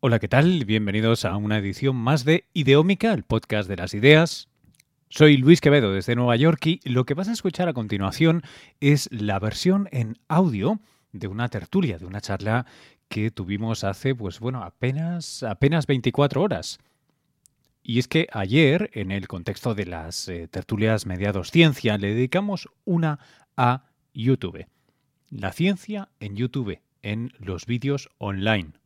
Hola, ¿qué tal? Bienvenidos a una edición más de Ideómica, el podcast de las ideas. Soy Luis Quevedo desde Nueva York y lo que vas a escuchar a continuación es la versión en audio de una tertulia, de una charla que tuvimos hace, pues bueno, apenas, apenas 24 horas. Y es que ayer, en el contexto de las eh, tertulias mediados ciencia, le dedicamos una a YouTube. La ciencia en YouTube, en los vídeos online.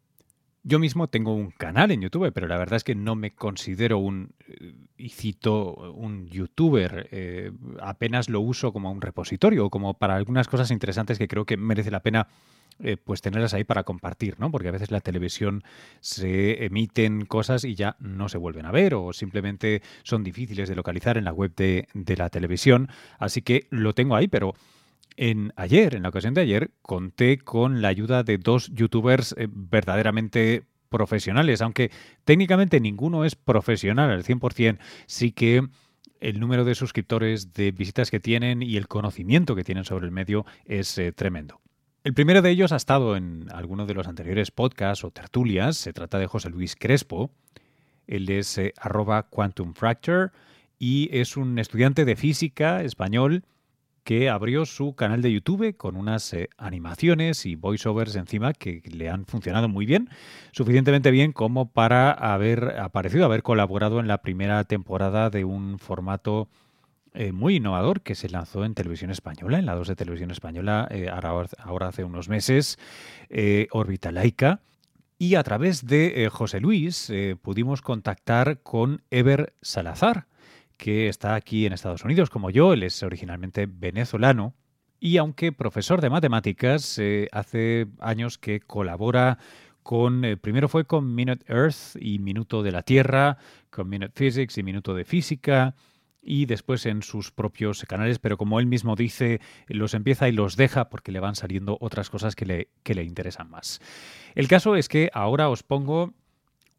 Yo mismo tengo un canal en YouTube, pero la verdad es que no me considero un, eh, y cito, un youtuber. Eh, apenas lo uso como un repositorio o como para algunas cosas interesantes que creo que merece la pena eh, pues tenerlas ahí para compartir, ¿no? Porque a veces la televisión se emiten cosas y ya no se vuelven a ver o simplemente son difíciles de localizar en la web de, de la televisión. Así que lo tengo ahí, pero en ayer, en la ocasión de ayer, conté con la ayuda de dos youtubers eh, verdaderamente profesionales, aunque técnicamente ninguno es profesional al 100%, sí que el número de suscriptores, de visitas que tienen y el conocimiento que tienen sobre el medio es eh, tremendo. El primero de ellos ha estado en alguno de los anteriores podcasts o tertulias, se trata de José Luis Crespo, él es eh, arroba Quantum Fracture y es un estudiante de física español que abrió su canal de YouTube con unas eh, animaciones y voiceovers encima que le han funcionado muy bien, suficientemente bien como para haber aparecido, haber colaborado en la primera temporada de un formato eh, muy innovador que se lanzó en televisión española, en la 2 de televisión española, eh, ahora, hace unos meses, Orbita Laica. Y a través de José Luis pudimos contactar con Ever Salazar, que está aquí en Estados Unidos como yo, él es originalmente venezolano y aunque profesor de matemáticas, eh, hace años que colabora con, eh, primero fue con Minute Earth y Minuto de la Tierra, con Minute Physics y Minuto de Física, y después en sus propios canales, pero como él mismo dice, los empieza y los deja porque le van saliendo otras cosas que le, que le interesan más. El caso es que ahora os pongo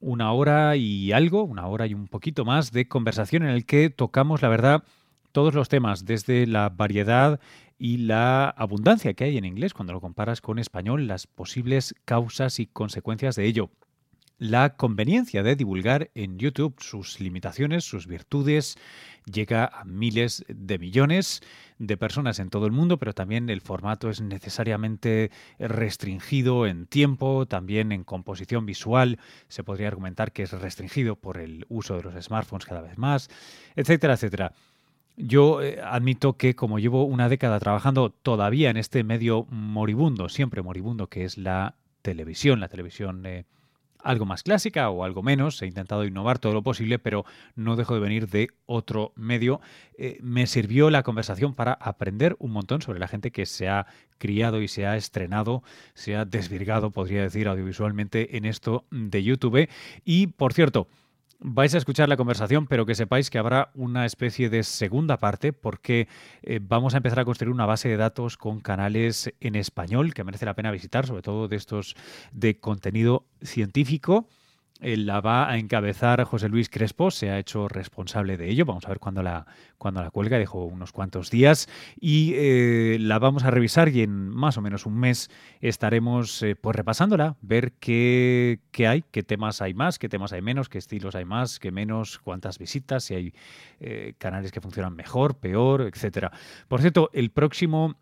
una hora y algo, una hora y un poquito más de conversación en el que tocamos, la verdad, todos los temas, desde la variedad y la abundancia que hay en inglés cuando lo comparas con español, las posibles causas y consecuencias de ello la conveniencia de divulgar en YouTube sus limitaciones, sus virtudes, llega a miles de millones de personas en todo el mundo, pero también el formato es necesariamente restringido en tiempo, también en composición visual, se podría argumentar que es restringido por el uso de los smartphones cada vez más, etcétera, etcétera. Yo eh, admito que como llevo una década trabajando todavía en este medio moribundo, siempre moribundo, que es la televisión, la televisión eh, algo más clásica o algo menos. He intentado innovar todo lo posible, pero no dejo de venir de otro medio. Eh, me sirvió la conversación para aprender un montón sobre la gente que se ha criado y se ha estrenado, se ha desvirgado, podría decir, audiovisualmente en esto de YouTube. Y, por cierto, vais a escuchar la conversación, pero que sepáis que habrá una especie de segunda parte porque eh, vamos a empezar a construir una base de datos con canales en español que merece la pena visitar, sobre todo de estos de contenido científico la va a encabezar José Luis Crespo, se ha hecho responsable de ello. Vamos a ver cuándo la, cuando la cuelga, dejó unos cuantos días y eh, la vamos a revisar y en más o menos un mes estaremos eh, pues repasándola, ver qué, qué, hay, qué temas hay más, qué temas hay menos, qué estilos hay más, qué menos, cuántas visitas, si hay canales que funcionan mejor, peor, etcétera. Por cierto, el próximo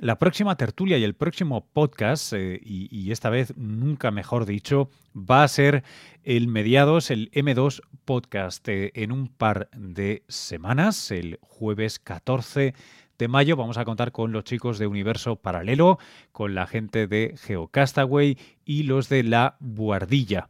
la próxima tertulia y el próximo podcast, eh, y, esta vez nunca mejor dicho, va a ser el mediados, el M2 podcast eh, en un par de semanas, el jueves 14 de mayo. Vamos a contar con los chicos de Universo Paralelo, con la gente de Geocastaway y los de La Buardilla.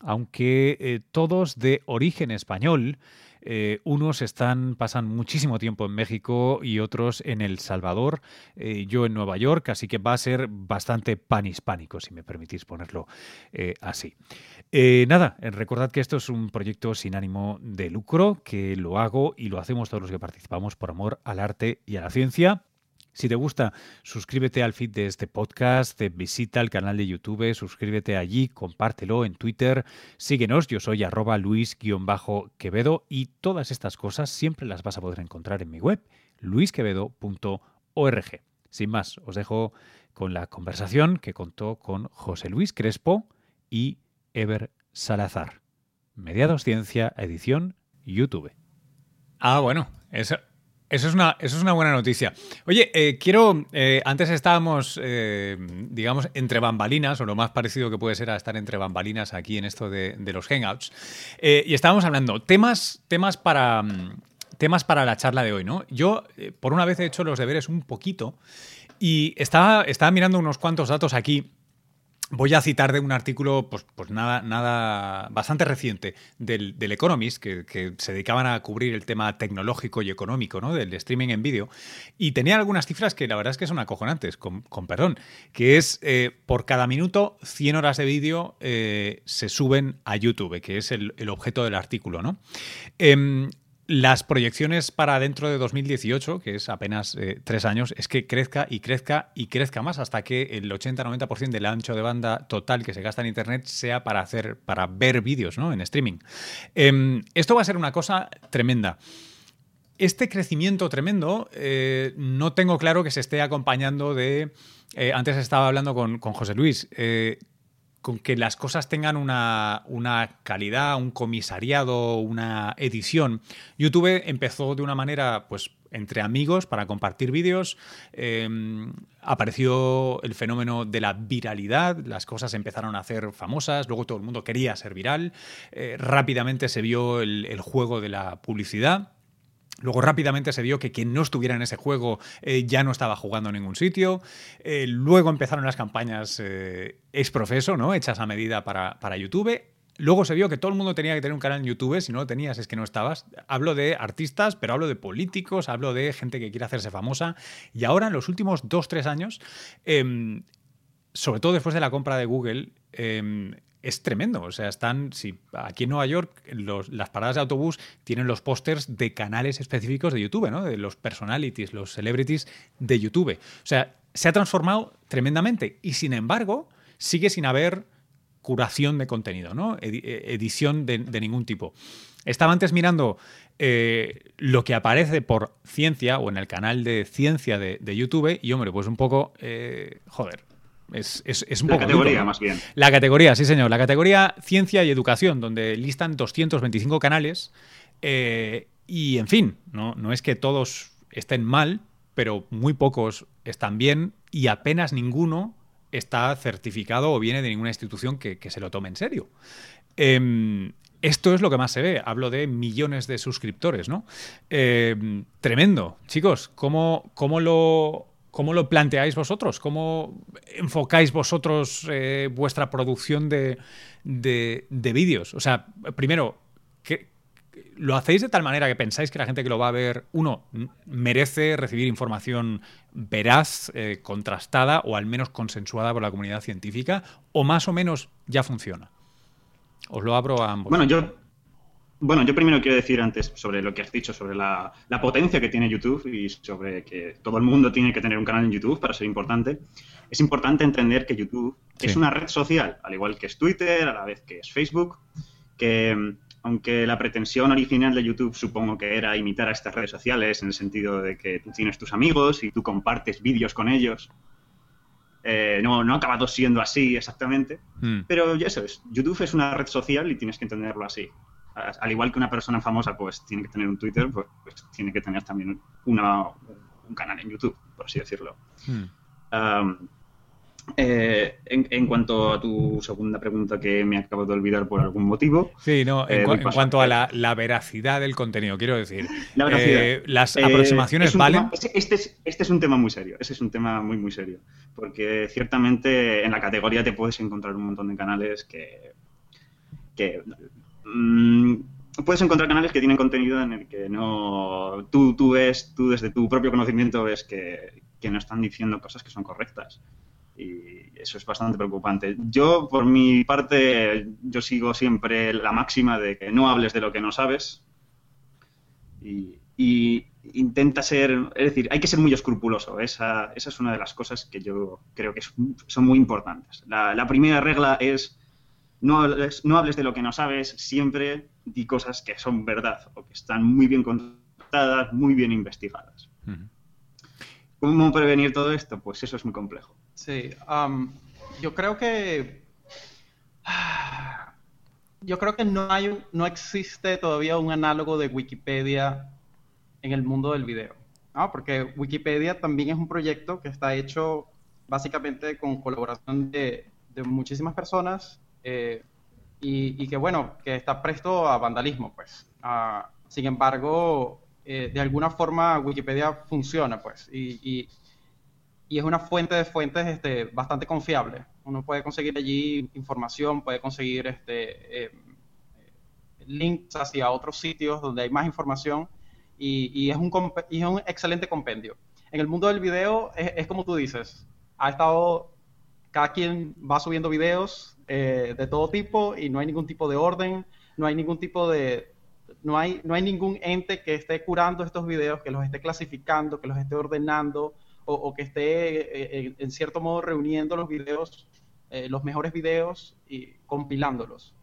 Aunque eh, todos de origen español, eh, unos están, pasan muchísimo tiempo en México y otros en El Salvador, eh, yo en Nueva York, así que va a ser bastante panhispánico, si me permitís ponerlo eh, así. nada, recordad que esto es un proyecto sin ánimo de lucro, que lo hago y lo hacemos todos los que participamos por amor al arte y a la ciencia. Si te gusta, suscríbete al feed de este podcast, visita el canal de YouTube, suscríbete allí, compártelo en Twitter, síguenos, yo soy arroba luis-quevedo y todas estas cosas siempre las vas a poder encontrar en mi web, luisquevedo.org. Sin más, os dejo con la conversación que contó con José Luis Crespo y Ever Salazar. Mediados Ciencia, edición YouTube. Ah, bueno, eso, eso, es, una, eso es una buena noticia. Oye, eh, quiero, eh, antes estábamos, eh, digamos, entre bambalinas, o lo más parecido que puede ser a estar entre bambalinas aquí en esto de, los Hangouts, y estábamos hablando temas, temas para... Temas para la charla de hoy, ¿no? Yo, por una vez, he hecho los deberes un poquito y estaba, estaba mirando unos cuantos datos aquí Voy a citar de un artículo, pues, pues nada, nada, bastante reciente del, Economist, que, se dedicaban a cubrir el tema tecnológico y económico, ¿no? Del streaming en vídeo. Y tenía algunas cifras que la verdad es que son acojonantes, con, perdón, que es eh, por cada minuto 100 horas de vídeo eh, se suben a YouTube, que es el, objeto del artículo, ¿no? Em, las proyecciones para dentro de 2018, que es apenas eh, tres años, es que crezca y crezca y crezca más hasta que el 80-90% del ancho de banda total que se gasta en Internet sea para hacer, para ver vídeos ¿no? en streaming. Em, esto va a ser una cosa tremenda. Este crecimiento tremendo eh, no tengo claro que se esté acompañando de... Eh, antes estaba hablando con, con José Luis con que las cosas tengan una, calidad, un comisariado, una edición. YouTube empezó de una manera, pues, entre amigos para compartir vídeos. Em, apareció el fenómeno de la viralidad, las cosas empezaron a ser famosas, luego todo el mundo quería ser viral. Eh, rápidamente se vio el juego de la publicidad. Luego rápidamente se vio que quien no estuviera en ese juego eh, ya no estaba jugando en ningún sitio. Eh, luego empezaron las campañas eh, ex profeso, ¿no? Hechas a medida para, para, YouTube. Luego se vio que todo el mundo tenía que tener un canal en YouTube, si no lo tenías es que no estabas. Hablo de artistas, pero hablo de políticos, hablo de gente que quiere hacerse famosa. Y ahora, en los últimos dos, tres años, em, sobre todo después de la compra de Google, em, es tremendo. O sea, están, aquí en Nueva York, las paradas de autobús tienen los pósters de canales específicos de YouTube, ¿no? De los personalities, los celebrities de YouTube. O sea, se ha transformado tremendamente y sin embargo sigue sin haber curación de contenido, ¿no? Eh, edición de, ningún tipo. Estaba antes mirando eh, lo que aparece por ciencia o en el canal de ciencia de, YouTube y, hombre, pues un poco, eh, joder, es, es, un la categoría, más bien. La categoría, sí, señor. La categoría ciencia y educación, donde listan 225 canales. Eh, y, en fin, ¿no? no es que todos estén mal, pero muy pocos están bien y apenas ninguno está certificado o viene de ninguna institución que, se lo tome en serio. Em, esto es lo que más se ve. Hablo de millones de suscriptores, ¿no? Em, tremendo. Chicos, ¿cómo, ¿cómo, lo, ¿Cómo lo planteáis vosotros? ¿Cómo enfocáis vosotros eh, vuestra producción de, vídeos? O sea, primero, ¿lo hacéis de tal manera que pensáis que la gente que lo va a ver, uno, merece recibir información veraz, eh, contrastada o al menos consensuada por la comunidad científica? ¿O más o menos ya funciona? Os lo abro a ambos. Bueno, yo, bueno, yo primero quiero decir antes sobre lo que has dicho, sobre la, potencia que tiene YouTube y sobre que todo el mundo tiene que tener un canal en YouTube para ser importante. Es importante entender que YouTube es una red social, al igual que es Twitter, a la vez que es Facebook, que aunque la pretensión original de YouTube supongo que era imitar a estas redes sociales en el sentido de que tú tienes tus amigos y tú compartes vídeos con ellos, eh, no, no ha acabado siendo así exactamente. Hmm. Pero eso es, YouTube es una red social y tienes que entenderlo así al igual que una persona famosa pues tiene que tener un Twitter, pues, pues tiene que tener también una, un canal en YouTube, por así decirlo. Hmm. Eh, en, cuanto a tu segunda pregunta que me acabo de olvidar por algún motivo. Sí, no, en, eh, cuanto a la, veracidad del contenido, quiero decir. Eh, las aproximaciones valen. este, es, este es un tema muy serio, ese es un tema muy, muy serio. Porque ciertamente en la categoría te puedes encontrar un montón de canales que, que Mm, puedes encontrar canales que tienen contenido en el que no tú, tú ves, tú desde tu propio conocimiento ves que, no están diciendo cosas que son correctas. Y eso es bastante preocupante. Yo, por mi parte, yo sigo siempre la máxima de que no hables de lo que no sabes. Y, intenta ser, es decir, hay que ser muy escrupuloso. Esa, esa es una de las cosas que yo creo que son muy importantes. la primera regla es no hables, de lo que no sabes, siempre di cosas que son verdad o que están muy bien contadas, muy bien investigadas. ¿Cómo prevenir todo esto? Pues eso es muy complejo. Sí, yo creo que yo creo que no hay no existe todavía un análogo de Wikipedia en el mundo del video. Porque Wikipedia también es un proyecto que está hecho básicamente con colaboración de, muchísimas personas eh, y, que, bueno, que está presto a vandalismo, pues. Ah, sin embargo, eh, de alguna forma Wikipedia funciona, pues, y, y, es una fuente de fuentes este, bastante confiable. Uno puede conseguir allí información, puede conseguir este, eh, links hacia otros sitios donde hay más información y, es, un, es un excelente compendio. En el mundo del video es, como tú dices, ha estado, cada quien va subiendo videos eh, de todo tipo y no hay ningún tipo de orden, no hay ningún tipo de, no hay, no hay ningún ente que esté curando estos videos, que los esté clasificando, que los esté ordenando o, que esté eh, en, cierto modo reuniendo los videos, eh, los mejores videos y compilándolos.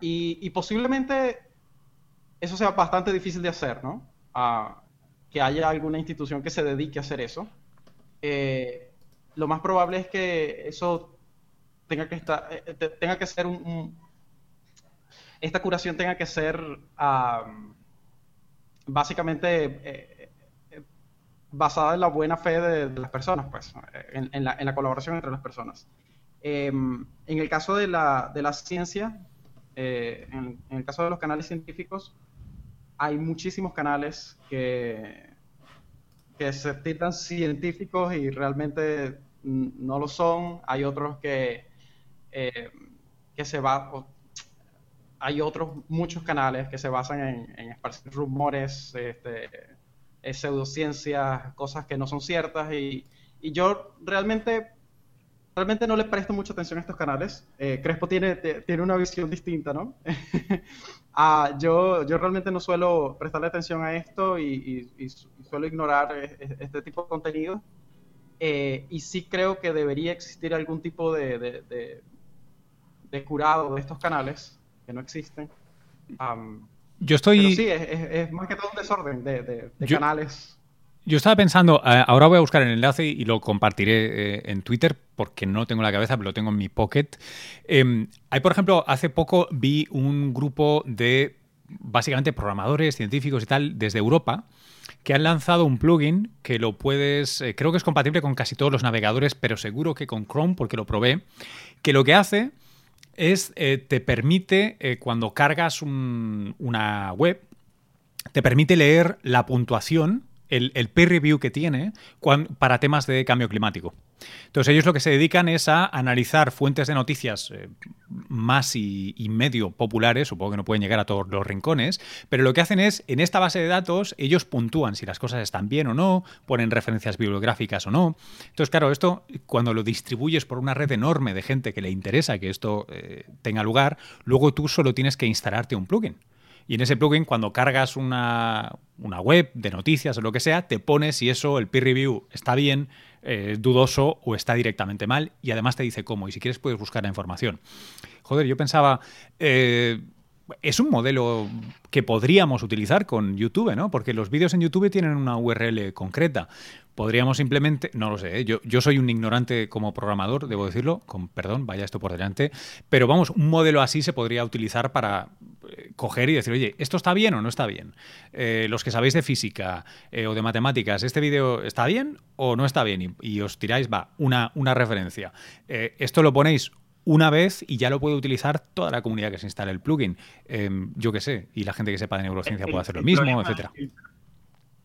y, y, posiblemente eso sea bastante difícil de hacer, ¿no? que haya alguna institución que se dedique a hacer eso. Eh, lo más probable es que eso tenga que estar, eh, tenga que ser esta curación tenga que ser básicamente eh, basada en la buena fe de, las personas, pues, en, la, colaboración entre las personas. Em, en el caso de la, de la ciencia, en, el caso de los canales científicos, hay muchísimos canales que, que se titan científicos y realmente no lo son. Hay otros que, eh, que se va, hay otros muchos canales que se basan en, esparcir rumores, este, pseudociencias, cosas que no son ciertas y, y yo realmente realmente no le presto mucha atención a estos canales. Eh, Crespo tiene, tiene una visión distinta, ¿no? ah, yo, yo realmente no suelo prestarle atención a esto y, suelo ignorar este tipo de contenido. Eh, y sí creo que debería existir algún tipo de, de, curado de estos canales, que no existen. yo estoy... sí, es, más que todo un desorden de, canales. Yo estaba pensando, ahora voy a buscar el enlace y lo compartiré eh, en Twitter porque no tengo la cabeza, pero lo tengo en mi pocket. Em, hay, por ejemplo, hace poco vi un grupo de básicamente programadores, científicos y tal desde Europa que han lanzado un plugin que lo puedes, eh, creo que es compatible con casi todos los navegadores, pero seguro que con Chrome porque lo probé, que lo que hace es, te permite, cuando cargas una web, te permite leer la puntuación el, peer review que tiene para temas de cambio climático. Entonces ellos lo que se dedican es a analizar fuentes de noticias eh, más y, medio populares, supongo que no pueden llegar a todos los rincones, pero lo que hacen es, en esta base de datos, ellos puntúan si las cosas están bien o no, ponen referencias bibliográficas o no. Entonces, claro, esto cuando lo distribuyes por una red enorme de gente que le interesa que esto eh, tenga lugar, luego tú solo tienes que instalarte un plugin. Y en ese plugin, cuando cargas una, web de noticias o lo que sea, te pone si eso, el peer review, está bien, eh, dudoso o está directamente mal. Y además te dice cómo. Y si quieres, puedes buscar la información. Joder, yo pensaba. Eh, es un modelo que podríamos utilizar con YouTube, ¿no? Porque los vídeos en YouTube tienen una URL concreta. Podríamos simplemente, no lo sé, ¿eh? yo, soy un ignorante como programador, debo decirlo, con perdón, vaya esto por delante, pero vamos, un modelo así se podría utilizar para eh, coger y decir, oye, ¿esto está bien o no está bien? Eh, los que sabéis de física o de matemáticas, ¿este vídeo está bien o no está bien? Y, os tiráis, va, una, una referencia. esto lo ponéis una vez y ya lo puede utilizar toda la comunidad que se instale el plugin. Em, yo qué sé, y la gente que sepa de neurociencia puede hacer lo mismo, etcétera.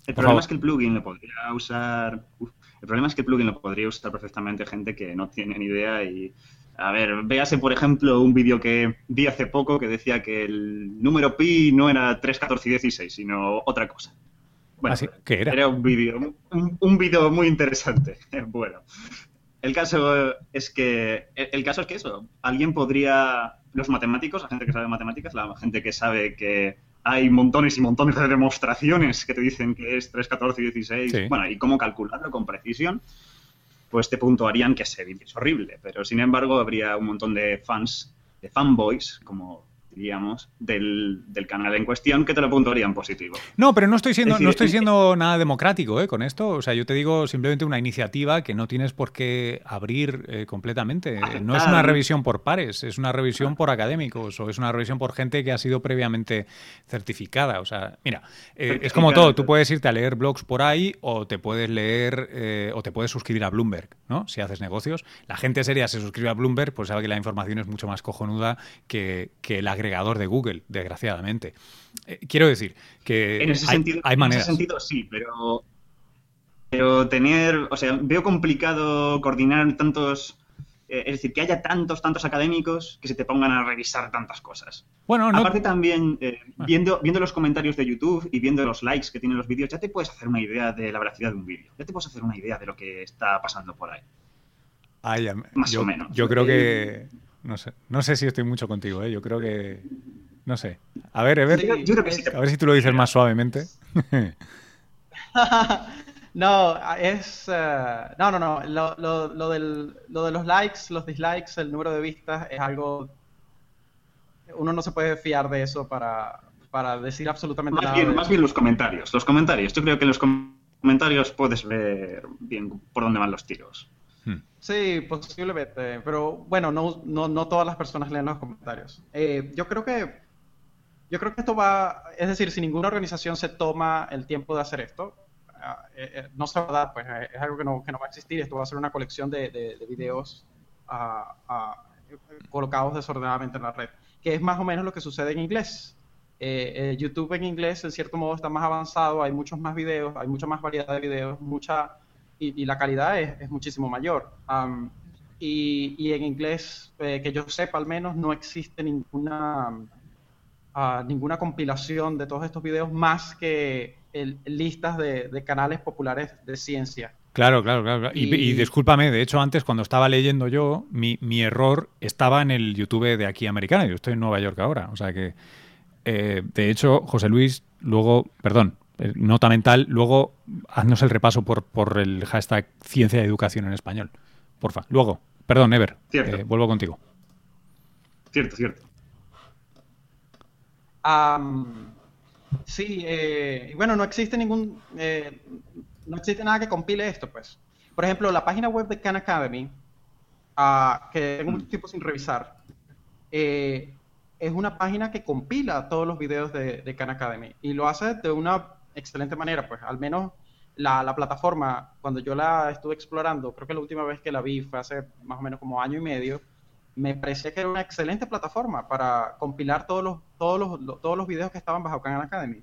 El, problema es que el plugin lo podría usar. el problema es que el plugin lo podría usar perfectamente gente que no tiene ni idea y. A ver, véase por ejemplo un vídeo que vi hace poco que decía que el número pi no era 3, 14 y 16, sino otra cosa. Bueno, ¿Ah, ¿Qué era? Era un vídeo, un, un vídeo muy interesante. Bueno, el caso es que el caso es que eso, alguien podría los matemáticos, la gente que sabe matemáticas, la gente que sabe que hay montones y montones de demostraciones que te dicen que es 3, 14 y 16, bueno, y cómo calcularlo con precisión, pues te puntuarían que es horrible, pero sin embargo habría un montón de fans, de fanboys, como diríamos, del, del, canal en cuestión que te lo puntuarían positivo. No, pero no estoy siendo, no estoy siendo nada democrático ¿eh? con esto. O sea, yo te digo simplemente una iniciativa que no tienes por qué abrir eh, completamente. No es una revisión por pares, es una revisión por académicos o es una revisión por gente que ha sido previamente certificada. O sea, mira, eh, es como todo. Tú puedes irte a leer blogs por ahí o te puedes leer o te puedes suscribir a Bloomberg, ¿no? Si haces negocios. La gente seria se suscribe a Bloomberg, pues sabe que la información es mucho más cojonuda que, que la agregador de Google, desgraciadamente. Eh, quiero decir que en ese hay, sentido, hay maneras. En ese sentido sí, pero, pero tener, o sea, veo complicado coordinar tantos... Eh, es decir, que haya tantos, tantos académicos que se te pongan a revisar tantas cosas. Bueno, no... Aparte también, eh, viendo, viendo los comentarios de YouTube y viendo los likes que tienen los vídeos, ya te puedes hacer una idea de la veracidad de un vídeo. Ya te puedes hacer una idea de lo que está pasando por ahí. Más yo, o menos. Yo creo que no sé, no sé si estoy mucho contigo, ¿eh? Yo creo que. No sé. A ver, a ver. a ver si tú lo dices más suavemente. no, es. Eh, no, no, no. Lo, lo, lo, del, lo de los likes, los dislikes, el número de vistas es algo. Uno no se puede fiar de eso para, para decir absolutamente más nada. Bien, más bien los comentarios. Los comentarios. Yo creo que en los comentarios puedes ver bien por dónde van los tiros. Sí, posiblemente, pero bueno, no, no, no todas las personas leen los comentarios. Eh, yo creo que yo creo que esto va, es decir, si ninguna organización se toma el tiempo de hacer esto, ah, eh, eh, no se va a dar, pues es algo que no, que no, va a existir. Esto va a ser una colección de, de, videos ah, ah, colocados desordenadamente en la red, que es más o menos lo que sucede en inglés. YouTube en inglés, en cierto modo, está más avanzado, hay muchos más videos, hay mucha más variedad de videos, mucha y, la calidad es, muchísimo mayor. y, en inglés, eh, que yo sepa al menos, no existe ninguna, ah, ninguna compilación de todos estos videos más que listas de, canales populares de ciencia. Claro, claro, claro. Y, discúlpame, de hecho, antes cuando estaba leyendo yo, mi, mi, error estaba en el YouTube de aquí americana. Yo estoy en Nueva York ahora. O sea que, eh, de hecho, José Luis, luego, perdón, nota mental, luego haznos el repaso por, por el hashtag ciencia y educación en español. Porfa. Luego, perdón, Ever, eh, vuelvo contigo. Cierto, cierto. sí, eh, bueno, no existe ningún, no existe nada que compile esto, pues. Por ejemplo, la página web de Khan Academy, ah, que tengo mucho tiempo sin revisar, es una página que compila todos los videos de, de Khan Academy y lo hace de una excelente manera, pues al menos la, plataforma, cuando yo la estuve explorando, creo que la última vez que la vi fue hace más o menos como año y medio, me parecía que era una excelente plataforma para compilar todos los, todos los, todos los videos que estaban bajo Khan Academy.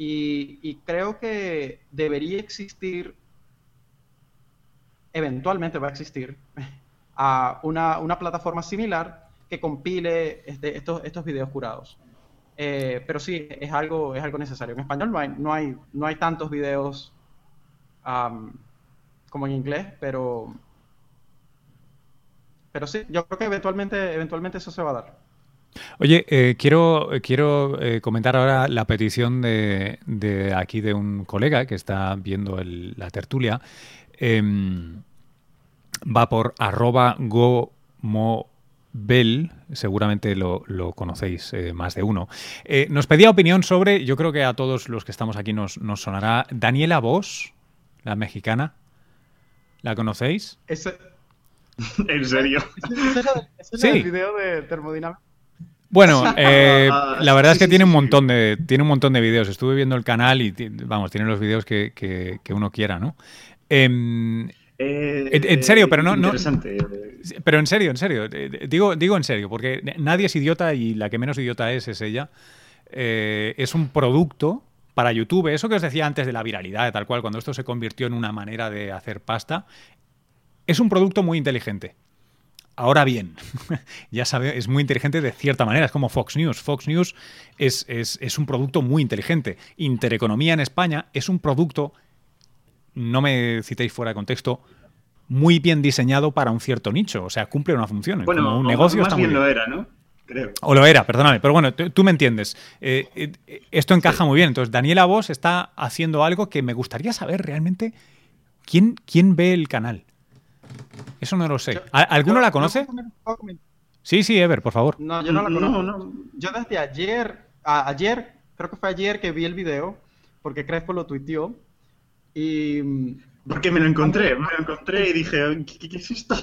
Y, creo que debería existir, eventualmente va a existir, a una, una plataforma similar que compile este, estos, estos videos curados. Eh, pero sí, es algo, es algo necesario. En español no hay, no hay, no hay tantos videos como en inglés, pero, pero sí, yo creo que eventualmente, eventualmente eso se va a dar. Oye, eh, quiero, quiero eh, comentar ahora la petición de, de, aquí de un colega que está viendo la tertulia. Em, va por arroba gomo Bell, seguramente lo, conocéis eh, más de uno, eh, nos pedía opinión sobre, yo creo que a todos los que estamos aquí nos, nos sonará, Daniela Vos, la mexicana. ¿La conocéis? ¿En serio? ¿Ese es el video de termodinámica? Bueno, eh, la verdad es que tiene un montón de tiene un montón de videos. Estuve viendo el canal y vamos, tiene los videos que, que, uno quiera, ¿no? Em, en, serio, pero no, no. Pero en serio, en serio. Digo, digo en serio, porque nadie es idiota y la que menos idiota es es ella. Eh, es un producto para YouTube. Eso que os decía antes de la viralidad, tal cual, cuando esto se convirtió en una manera de hacer pasta, es un producto muy inteligente. Ahora bien, ya sabe, es muy inteligente de cierta manera, es como Fox News. Fox News es, es un producto muy inteligente. Intereconomía en España es un producto no me citéis fuera de contexto, muy bien diseñado para un cierto nicho. O sea, cumple una función. Bueno, un negocio más bien, lo era, ¿no? Creo. O lo era, perdóname. Pero bueno, tú me entiendes. Eh, eh, esto encaja muy bien. Entonces, Daniela Vos está haciendo algo que me gustaría saber realmente quién, quién ve el canal. Eso no lo sé. ¿Alguno la conoce? Sí, sí, Ever, por favor. No, yo no la conozco. Yo desde ayer, ayer, creo que fue ayer que vi el video, porque Crespo lo tuiteó. Y. Porque me lo encontré, me lo encontré y dije, ¿qué, es esto?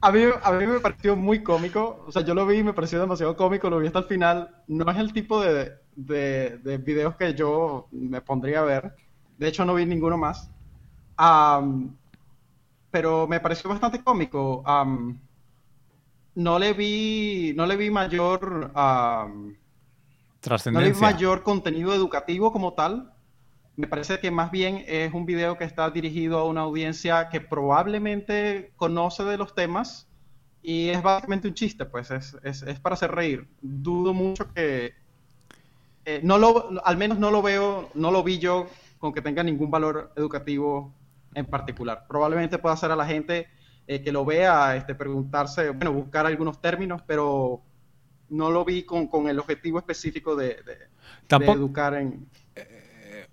A mí, a mí me pareció muy cómico. O sea, yo lo vi y me pareció demasiado cómico. Lo vi hasta el final. No es el tipo de, de, videos que yo me pondría a ver. De hecho, no vi ninguno más. pero me pareció bastante cómico. no le vi, no le vi mayor, Trascendencia. no le vi mayor contenido educativo como tal. Me parece que más bien es un video que está dirigido a una audiencia que probablemente conoce de los temas y es básicamente un chiste, pues es, es, es para hacer reír. Dudo mucho que, eh, no lo, al menos no lo veo, no lo vi yo con que tenga ningún valor educativo en particular. Probablemente pueda hacer a la gente eh, que lo vea este, preguntarse, bueno, buscar algunos términos, pero no lo vi con, el objetivo específico de, educar en...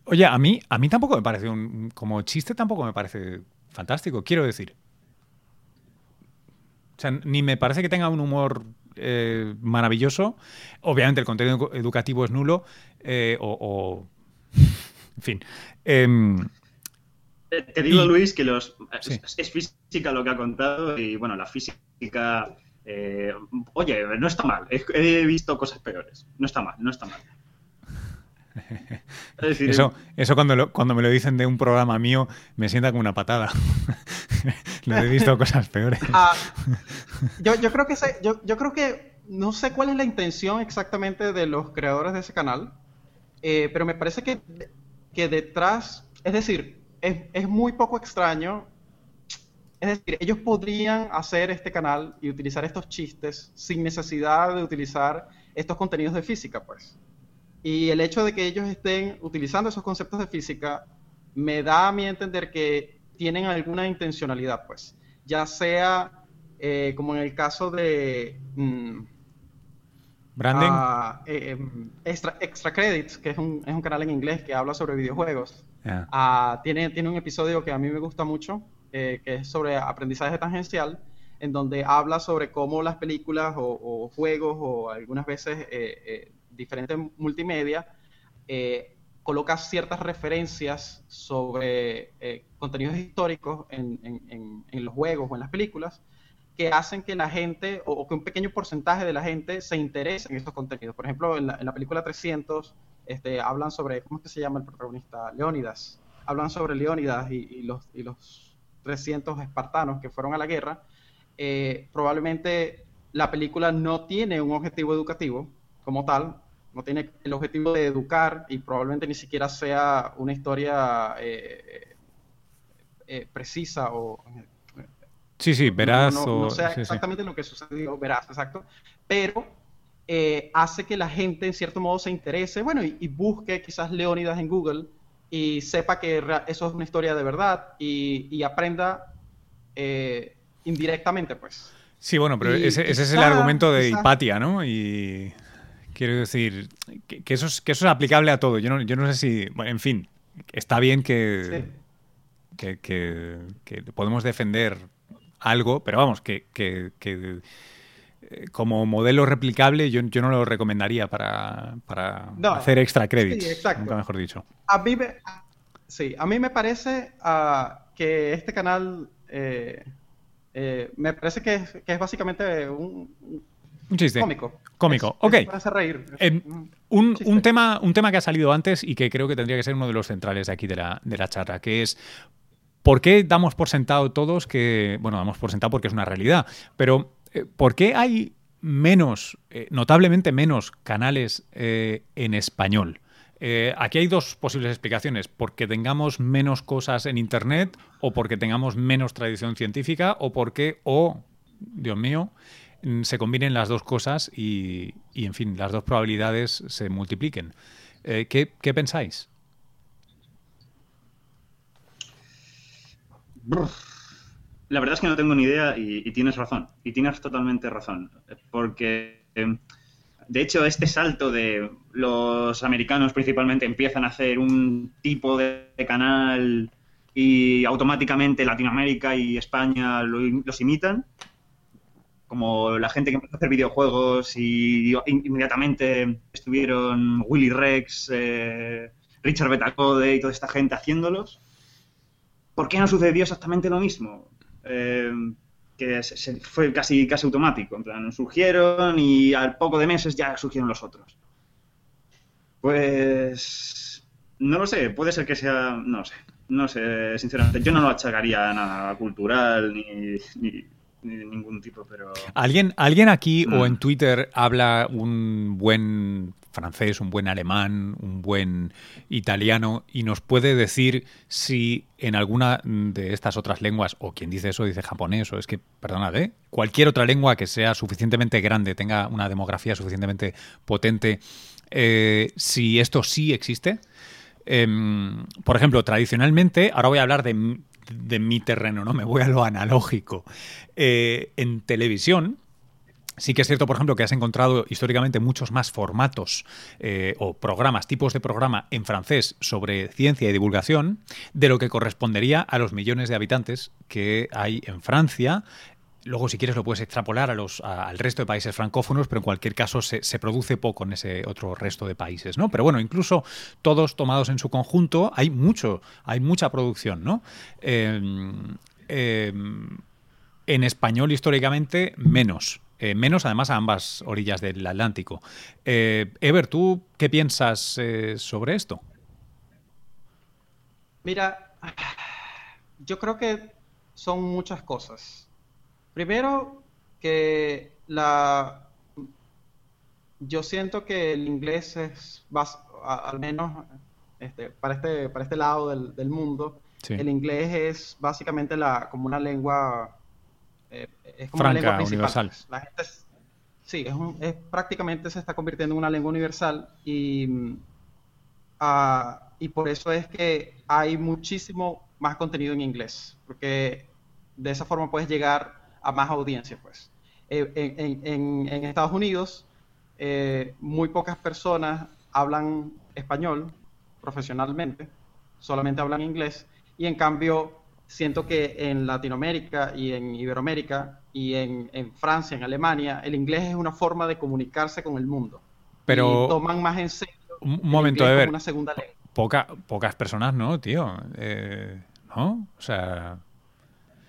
Oye, a mí, a mí tampoco me parece un... Como chiste tampoco me parece fantástico, quiero decir. O sea, ni me parece que tenga un humor eh, maravilloso. Obviamente el contenido educativo es nulo eh, o, En fin. Em, te digo, Luis, que los es, física lo que ha contado y, bueno, la física... Eh, oye, no está mal. He, visto cosas peores. No está mal, no está mal. eso, eso cuando, cuando me lo dicen de un programa mío me sienta como una patada. no he visto cosas peores. Ah, yo, yo, creo que yo, yo, creo que no sé cuál es la intención exactamente de los creadores de ese canal, eh, pero me parece que, que detrás, es decir, es, es muy poco extraño. Es decir, ellos podrían hacer este canal y utilizar estos chistes sin necesidad de utilizar estos contenidos de física, pues. Y el hecho de que ellos estén utilizando esos conceptos de física me da a mí entender que tienen alguna intencionalidad, pues. Ya sea eh, como en el caso de... Mm, Branding. Ah, eh, em, extra, extra, Credits, que es un, es un, canal en inglés que habla sobre videojuegos. Ah, tiene, tiene un episodio que a mí me gusta mucho, eh, que es sobre aprendizaje tangencial, en donde habla sobre cómo las películas o, o juegos o algunas veces diferentes multimedia, eh, coloca ciertas referencias sobre eh, contenidos históricos en, los juegos o en las películas que hacen que la gente o, que un pequeño porcentaje de la gente se interese en estos contenidos. Por ejemplo, en la, película 300 este, hablan sobre, ¿cómo es que se llama el protagonista? Leónidas. Hablan sobre Leónidas y, los, y los 300 espartanos que fueron a la guerra. Eh, probablemente la película no tiene un objetivo educativo como tal, no tiene el objetivo de educar y probablemente ni siquiera sea una historia eh, eh, precisa o... Sí, sí, verás. No, no, sea exactamente lo que sucedió, verás, exacto. Pero eh, hace que la gente en cierto modo se interese, bueno, y, busque quizás Leónidas en Google y sepa que eso es una historia de verdad y, aprenda indirectamente, pues. Sí, bueno, pero ese, es el argumento de Hipatia, ¿no? Y Quiero decir que, eso es, que eso es aplicable a todo. Yo no, yo no sé si. Bueno, en fin, está bien que, que, podemos defender algo, pero vamos, que, que, eh, como modelo replicable yo, yo, no lo recomendaría para, para hacer extra credits. Sí, exacto. Nunca mejor dicho. A mí me, sí, a mí me parece uh, que este canal eh, eh, me parece que es, que es básicamente un, un chiste. Cómico. Cómico, ok. reír. Eh, un, un, tema, un tema que ha salido antes y que creo que tendría que ser uno de los centrales de aquí de la, de la charla, que es ¿por qué damos por sentado todos que, bueno, damos por sentado porque es una realidad, pero eh, ¿por qué hay menos, eh, notablemente menos canales en español? aquí hay dos posibles explicaciones, porque tengamos menos cosas en Internet o porque tengamos menos tradición científica o porque, o, Dios mío, se combinen las dos cosas y, en fin, las dos probabilidades se multipliquen. Eh, ¿qué, pensáis? La verdad es que no tengo ni idea y, tienes razón, y tienes totalmente razón, porque em, de hecho este salto de los americanos principalmente empiezan a hacer un tipo de, canal y automáticamente Latinoamérica y España los imitan, como la gente que empezó a hacer videojuegos y inmediatamente estuvieron Willy Rex, eh, Richard Betacode y toda esta gente haciéndolos, ¿por qué no sucedió exactamente lo mismo? Eh, que se, fue casi, casi automático. En plan, surgieron y al poco de meses ya surgieron los otros. Pues no lo sé, puede ser que sea, no sé, no sé, sinceramente, yo no lo achacaría a nada cultural ni, ni, ningún tipo, pero... ¿Alguien, ¿alguien aquí o mm. en Twitter habla un buen francés, un buen alemán, un buen italiano y nos puede decir si en alguna de estas otras lenguas, o quien dice eso dice japonés, o es que, perdonad, ¿eh? cualquier otra lengua que sea suficientemente grande, tenga una demografía suficientemente potente, eh, si esto sí existe. Em, por ejemplo, tradicionalmente, ahora voy a hablar de, mi terreno, ¿no? Me voy a lo analógico. Eh, en televisión, Sí que es cierto, por ejemplo, que has encontrado históricamente muchos más formatos eh, o programas, tipos de programa en francés sobre ciencia y divulgación de lo que correspondería a los millones de habitantes que hay en Francia, Luego, si quieres, lo puedes extrapolar a los, al resto de países francófonos, pero en cualquier caso se, produce poco en ese otro resto de países, ¿no? Pero bueno, incluso todos tomados en su conjunto, hay mucho, hay mucha producción, ¿no? Em, em, en español, históricamente, menos. Eh, menos además a ambas orillas del Atlántico. Eh, Ever, ¿tú qué piensas eh, sobre esto? Mira, yo creo que son muchas cosas. Primero, que la... Yo siento que el inglés es, al menos este, para, este, para este lado del, mundo, el inglés es básicamente la, como una lengua... Eh, es como una lengua universal. La gente sí, es, prácticamente se está convirtiendo en una lengua universal y, ah, y por eso es que hay muchísimo más contenido en inglés, porque de esa forma puedes llegar a más audiencia, pues. Eh, en, Estados Unidos, eh, muy pocas personas hablan español profesionalmente, solamente hablan inglés, y en cambio siento que en Latinoamérica y en Iberoamérica y en, Francia, en Alemania, el inglés es una forma de comunicarse con el mundo. Pero toman más en serio un momento de ver una segunda lengua. Poca, pocas personas no, tío. Eh, ¿No? O sea,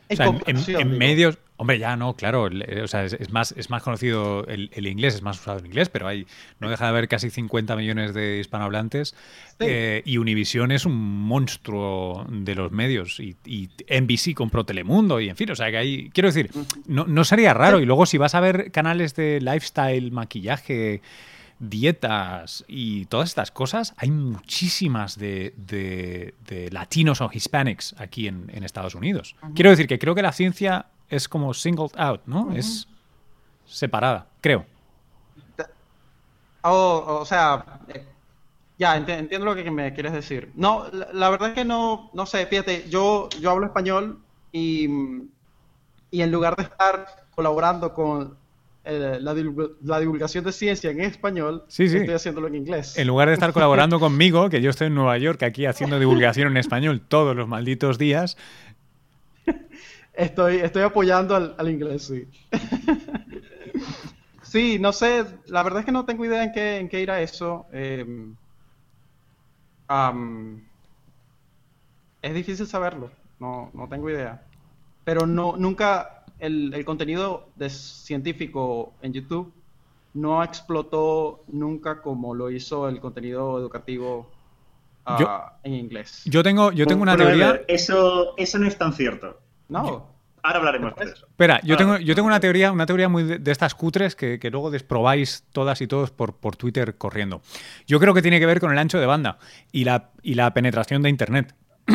en, medios, hombre, ya no, claro, o sea, es, más, es más conocido el, inglés, es más usado el inglés, pero hay, no deja de haber casi 50 millones de hispanohablantes eh, y Univision es un monstruo de los medios y, y, NBC compró Telemundo y en fin, o sea que hay, quiero decir, no, no sería raro y luego si vas a ver canales de lifestyle, maquillaje dietas y todas estas cosas, hay muchísimas de, latinos o hispanics aquí en, Estados Unidos. Quiero decir que creo que la ciencia es como singled out, ¿no? Es separada, creo. o sea, eh, ya entiendo lo que me quieres decir. No, la, verdad es que no, no sé, fíjate, yo, yo hablo español y, y en lugar de estar colaborando con eh, la, divulgación de ciencia en español, estoy haciéndolo en inglés. En lugar de estar colaborando conmigo, que yo estoy en Nueva York aquí haciendo divulgación en español todos los malditos días. Estoy, estoy apoyando al, inglés, sí. sí, no sé, la verdad es que no tengo idea en qué, en qué ir a eso. Em, es difícil saberlo, no, no tengo idea. Pero no, nunca, el, contenido de científico en YouTube no explotó nunca como lo hizo el contenido educativo ah, en inglés. Yo tengo, yo tengo una teoría. eso, eso no es tan cierto. No. ahora hablaremos de eso. Espera, yo tengo, yo tengo una teoría, una teoría muy de, estas cutres que, luego desprobáis todas y todos por, por Twitter corriendo. Yo creo que tiene que ver con el ancho de banda y la, y la penetración de Internet.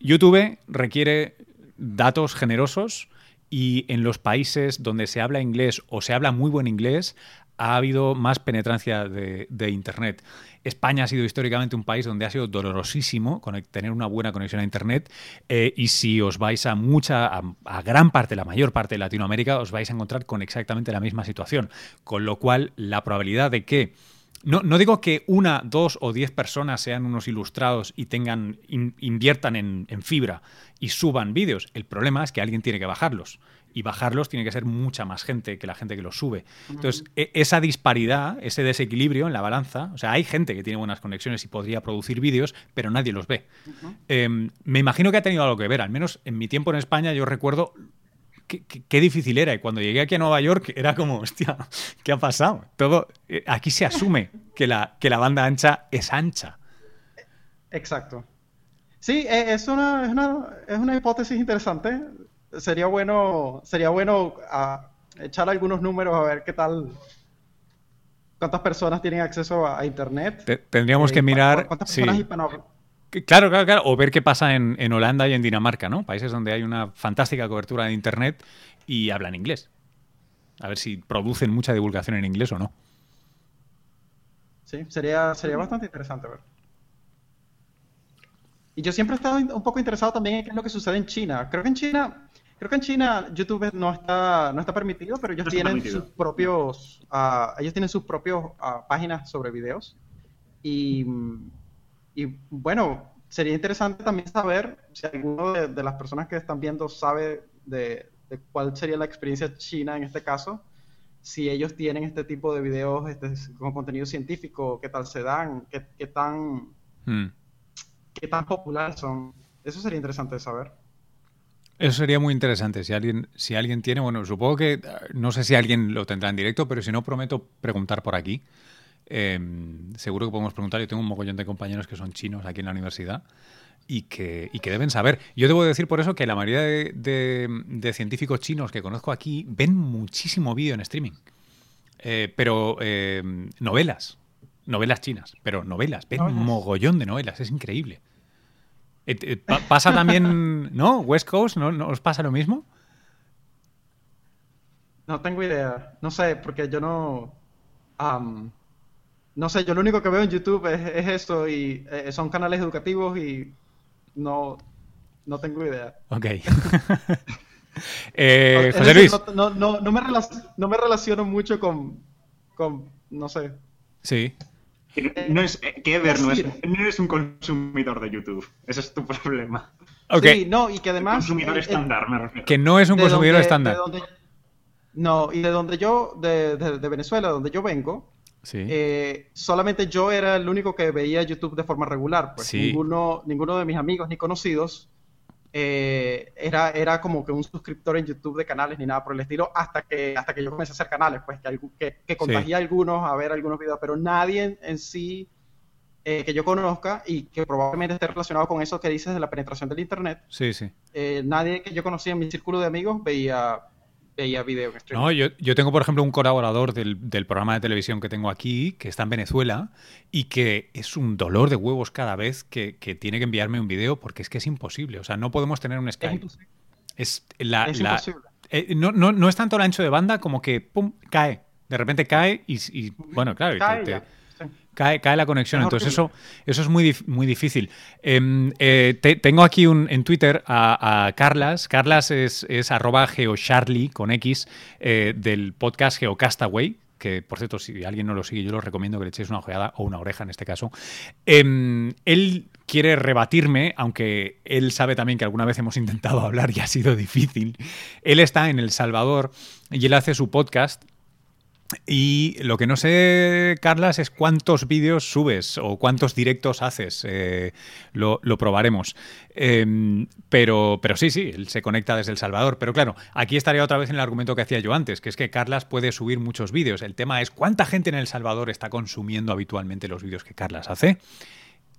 YouTube requiere datos generosos y en los países donde se habla inglés o se habla muy buen inglés, ha habido más penetrancia de, Internet. España ha sido históricamente un país donde ha sido dolorosísimo tener una buena conexión a Internet eh, y si os vais a mucha, a, gran parte, la mayor parte de Latinoamérica, os vais a encontrar con exactamente la misma situación. Con lo cual, la probabilidad de que no, no, digo que una, dos o diez personas sean unos ilustrados y tengan inviertan en, fibra y suban vídeos. El problema es que alguien tiene que bajarlos. y bajarlos tiene que ser mucha más gente que la gente que los sube. Entonces, e- esa disparidad, ese desequilibrio en la balanza, o sea, hay gente que tiene buenas conexiones y podría producir vídeos, pero nadie los ve. Em, me imagino que ha tenido algo que ver, al menos en mi tiempo en España yo recuerdo qué, qué- qué difícil era y cuando llegué aquí a Nueva York era como, hostia, ¿qué ha pasado? Todo, eh, aquí se asume que la, que la banda ancha es ancha. Exacto. Sí, e- es una, es una, es una hipótesis interesante. Sería bueno, sería bueno ah, echar algunos números a ver qué tal, cuántas personas tienen acceso a, a Internet. Te- tendríamos Eh, que cu- mirar... ¿Cuántas sí. personas hispano- Que- Claro, claro, claro. O ver qué pasa en, en Holanda y en Dinamarca, ¿no? Países donde hay una fantástica cobertura de Internet y hablan inglés. A ver si producen mucha divulgación en inglés o no. Sí, sería, sería bastante interesante ver. Y yo siempre he estado un poco interesado también en qué es lo que sucede en China. Creo que en China, creo que en China YouTube no está, no está permitido, pero ellos No está tienen permitido. sus propios, ah, ellos tienen sus propios ah, páginas sobre videos. Y, mm, y bueno, sería interesante también saber si alguno de, de las personas que están viendo sabe de, de cuál sería la experiencia china en este caso si ellos tienen este tipo de videos este, con contenido científico, qué tal se dan, qué, qué tan, Hmm. qué tan populares son. Eso sería interesante de saber. Eso sería muy interesante. Si alguien, si alguien tiene, bueno, supongo que no sé si alguien lo tendrá en directo, pero si no, prometo preguntar por aquí. Eh, seguro que podemos preguntar. Yo tengo un mogollón de compañeros que son chinos aquí en la universidad y que, y que deben saber. Yo debo decir por eso que la mayoría de, de- de científicos chinos que conozco aquí ven muchísimo vídeo en streaming. Eh, pero eh, novelas, novelas chinas, pero novelas, ven Novelas. mogollón de novelas, es increíble. Eh, pa- ¿Pasa también, no? ¿West Coast? ¿No, ¿No os pasa lo mismo? No tengo idea. No sé, porque yo no... no sé, yo lo único que veo en YouTube es, es esto y eh, son canales educativos y no, no tengo idea. Ok. Eh, Es José decir, Luis. no, no, no, me no me relaciono mucho con, con, no sé. Sí. No es, eh, que Ever no es, no eres un consumidor de YouTube. Ese es tu problema. Ok. Sí, no, y que además... consumidor eh, eh, estándar, me refiero. Que no es un de consumidor donde- estándar. de donde- no, y de donde yo, de, de- de Venezuela, donde yo vengo, Sí. eh, solamente yo era el único que veía YouTube de forma regular. Pues Sí. ninguno, ninguno de mis amigos ni conocidos eh, era, era como que un suscriptor en YouTube de canales ni nada por el estilo, hasta que, hasta que yo comencé a hacer canales, pues que, que, que contagié a algunos a ver algunos videos, pero nadie en, en sí eh, que yo conozca y que probablemente esté relacionado con eso que dices de la penetración del Internet, Sí, sí. nadie que yo conocía en mi círculo de amigos veía, veía video en streaming. No, yo, yo tengo, por ejemplo, un colaborador del, del programa de televisión que tengo aquí, que está en Venezuela, y que es un dolor de huevos cada vez que, que tiene que enviarme un video, porque es que es imposible. O sea, no podemos tener un Skype. Es, la, Es la- imposible. eh, no, no, no es tanto el ancho de banda como que, pum, cae. De repente cae y, y, bueno, claro, y te- Cae te-. Cae, cae la conexión. Es Entonces horrible. eso, eso es muy, muy difícil. Em, eh, te- tengo aquí un, en Twitter a, a Carlas. Carlas es, es arroba geocharlie con X eh, del podcast Geocastaway. Que, por cierto, si alguien no lo sigue, yo lo recomiendo que le echéis una ojeada o una oreja en este caso. Em, él quiere rebatirme, aunque él sabe también que alguna vez hemos intentado hablar y ha sido difícil. Él está en El Salvador y él hace su podcast y lo que no sé, Carlas, es cuántos vídeos subes o cuántos directos haces. Eh, lo, lo probaremos. Eh, pero, pero sí, sí, él se conecta desde El Salvador. Pero claro, aquí estaría otra vez en el argumento que hacía yo antes, que es que Carlas puede subir muchos vídeos. El tema es cuánta gente en El Salvador está consumiendo habitualmente los vídeos que Carlas hace.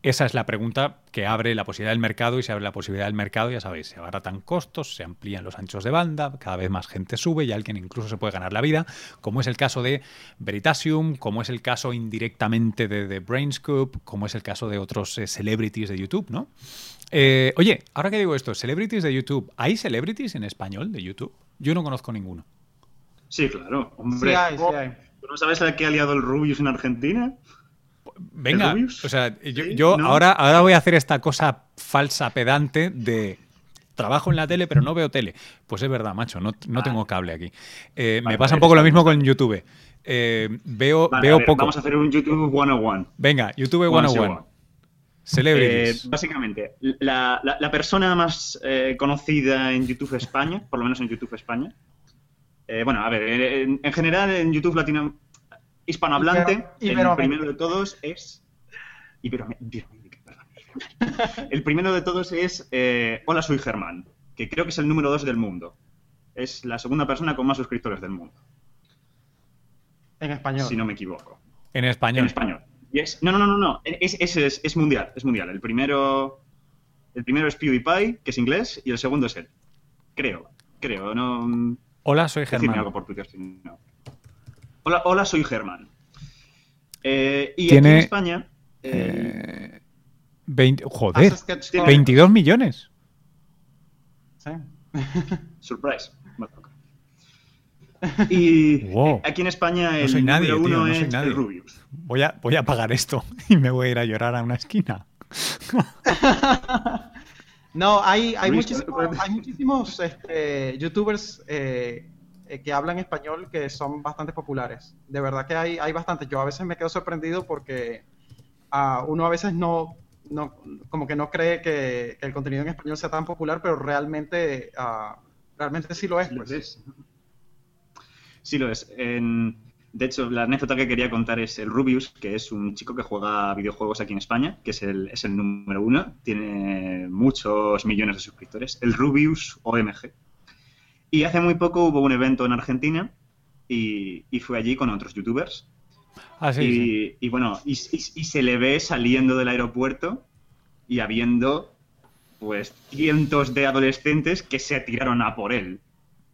Esa es la pregunta que abre la posibilidad del mercado y se abre la posibilidad del mercado, ya sabéis, se abaratan costos, se amplían los anchos de banda, cada vez más gente sube y alguien incluso se puede ganar la vida, como es el caso de Veritasium, como es el caso indirectamente de, de Brainscoop, como es el caso de otros eh, celebrities de YouTube, ¿no? Eh, oye, ahora que digo esto, celebrities de YouTube, ¿hay celebrities en español de YouTube? Yo no conozco ninguno. Sí, claro. Hombre, Sí hay, sí hay. ¿tú no sabes a qué ha liado el Rubius en Argentina? Venga, o sea, yo, Sí, yo ¿no? ahora, ahora voy a hacer esta cosa falsa, pedante, de trabajo en la tele, pero no veo tele. Pues es verdad, macho, no, no tengo cable aquí. Eh, me pasa un poco lo mismo con YouTube. Eh, veo Vale, veo ver, poco. Vamos a hacer un YouTube 101. Venga, YouTube One 101. on one. Celebrities. Eh, básicamente, la, la- la persona más conocida en YouTube España, por lo menos en YouTube España. bueno, a ver, en, en general en YouTube latino hispanohablante, Ibero- el primero de todos es. Iberoam- Iberoamérica, perdón. El primero de todos es eh, Hola, soy Germán, que creo que es el número dos del mundo. Es la segunda persona con más suscriptores del mundo, En español. si no me equivoco. en español. En español. Y es- no, no, no, no, no. Es, es, es- es mundial, es mundial. El primero, el primero es PewDiePie, que es inglés, y el segundo es él. Creo, creo. No, Hola, soy decirme Germán. algo por Twitter. si no. Hola, hola, soy Germán. Eh, y Tiene, aquí en España... eh, Eh, 20 joder, Hace sketch tiene- con- 22 millones. Sí. Surprise. Y Wow. aquí en España el soy nadie, número tío, uno no soy es nadie. el Rubius. Voy a, voy a apagar esto y me voy a ir a llorar a una esquina. No, hay, hay, Luis, muchísimos, ¿puedes- hay muchísimos este, youtubers eh, eh, que hablan español que son bastante populares. De verdad que hay, hay bastantes. Yo a veces me quedo sorprendido porque ah, uno a veces no, no, como que no cree que, el contenido en español sea tan popular, pero realmente, ah, realmente sí lo es. Pues. es. Sí lo es. De hecho, la anécdota que quería contar es el Rubius, que es un chico que juega videojuegos aquí en España, que es el, es el número uno, tiene muchos millones de suscriptores, el Rubius OMG. Y hace muy poco hubo un evento en Argentina y, y fue allí con otros youtubers. Ah, sí, y, sí. y bueno, y, se le ve saliendo del aeropuerto y habiendo pues cientos de adolescentes que se tiraron a por él.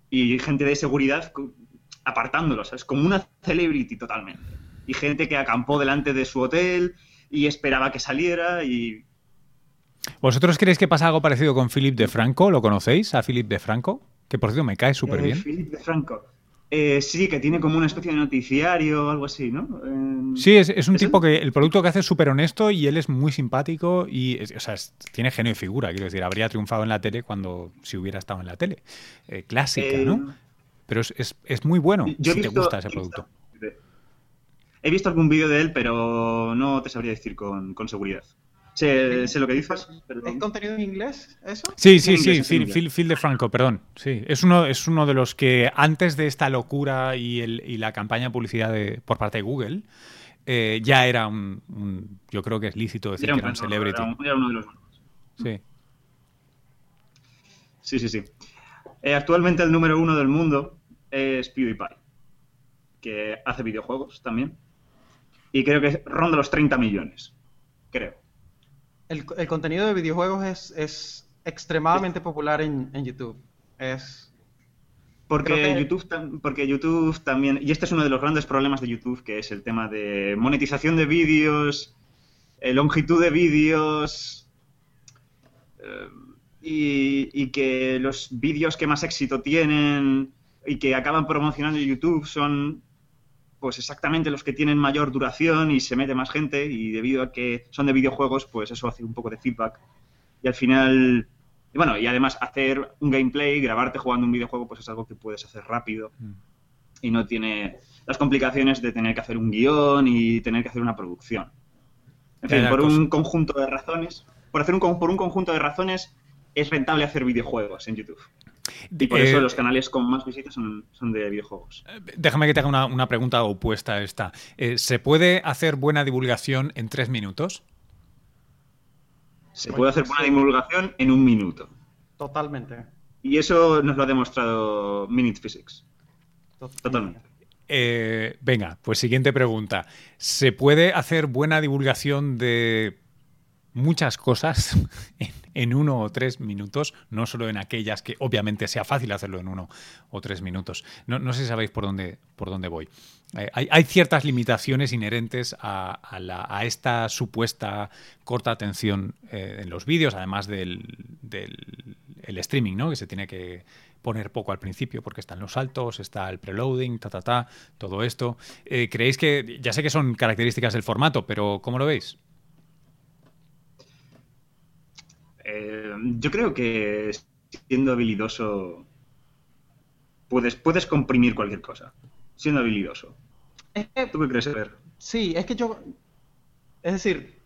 Y gente de seguridad apartándolos, ¿sabes? Como una celebrity totalmente. Y gente que acampó delante de su hotel y esperaba que saliera y... ¿Vosotros creéis que pasa algo parecido con Philip de Franco? ¿Lo conocéis a Philip de Franco? Que por cierto me cae súper Eh, bien. Philip de Franco. Eh, sí, que tiene como una especie de noticiario o algo así, ¿no? Eh, Sí, es, es un ¿es él? tipo que el producto que hace es súper honesto y él es muy simpático y, es- o sea, tiene genio de figura, quiero decir, habría triunfado en la tele cuando si hubiera estado en la tele. Eh, clásica, Eh, ¿no? Pero es, es- es muy bueno Yo he si te visto- gusta ese producto. He visto algún vídeo de él, pero no te sabría decir con, con seguridad. Sé, sé lo que dices. ¿Es contenido en inglés eso? Sí, sí, sí, inglés, en Phil. Phil- Phil de Franco, perdón. Sí, es uno, es uno de los que antes de esta locura y, el- y la campaña de publicidad de- por parte de Google, eh, ya era un, un- Yo creo que es lícito decir Era que era un celebrity. era un- era uno de los. Sí. Sí, sí, sí. Eh, actualmente el número uno del mundo es PewDiePie, que hace videojuegos también. Y creo que ronda los 30 millones. Creo. El, el contenido de videojuegos es, es extremadamente popular en, en YouTube. Es... Porque que- YouTube, tam- porque YouTube también, y este es uno de los grandes problemas de YouTube, que es el tema de monetización de vídeos, eh, longitud de vídeos, eh, y, y que los vídeos que más éxito tienen y que acaban promocionando YouTube son pues exactamente los que tienen mayor duración y se mete más gente y debido a que son de videojuegos, pues eso hace un poco de feedback y al final y bueno, y además hacer un gameplay, grabarte jugando un videojuego, pues es algo que puedes hacer rápido Mm. y no tiene las complicaciones de tener que hacer un guion y tener que hacer una producción. En fin, por cosa. un conjunto de razones, por hacer un, por un conjunto de razones, es rentable hacer videojuegos en YouTube. Y por Eh, eso los canales con más visitas son, son de videojuegos. Déjame que te haga una, una pregunta opuesta a esta. Eh, ¿Se puede hacer buena divulgación en tres minutos? Se puede hacer buena divulgación en un minuto. Totalmente. Y eso nos lo ha demostrado Minute Physics. Totalmente. Eh, venga, pues siguiente pregunta. ¿Se puede hacer buena divulgación de muchas cosas en, en uno o tres minutos? No solo en aquellas que obviamente sea fácil hacerlo en uno o tres minutos. No, no sé si sabéis por dónde, por dónde voy. Eh, hay, ciertas limitaciones inherentes a, a esta supuesta corta atención eh, en los vídeos, además del, del- el streaming, ¿no? Que se tiene que poner poco al principio porque están los saltos, está el preloading, ta, ta, ta, todo esto. Eh, ¿Creéis que, ya sé que son características del formato, pero ¿cómo lo veis? Eh, yo creo que siendo habilidoso puedes, puedes comprimir cualquier cosa. Siendo habilidoso. Es que ¿Tú qué crees, Ever? Sí, es que yo. Es decir,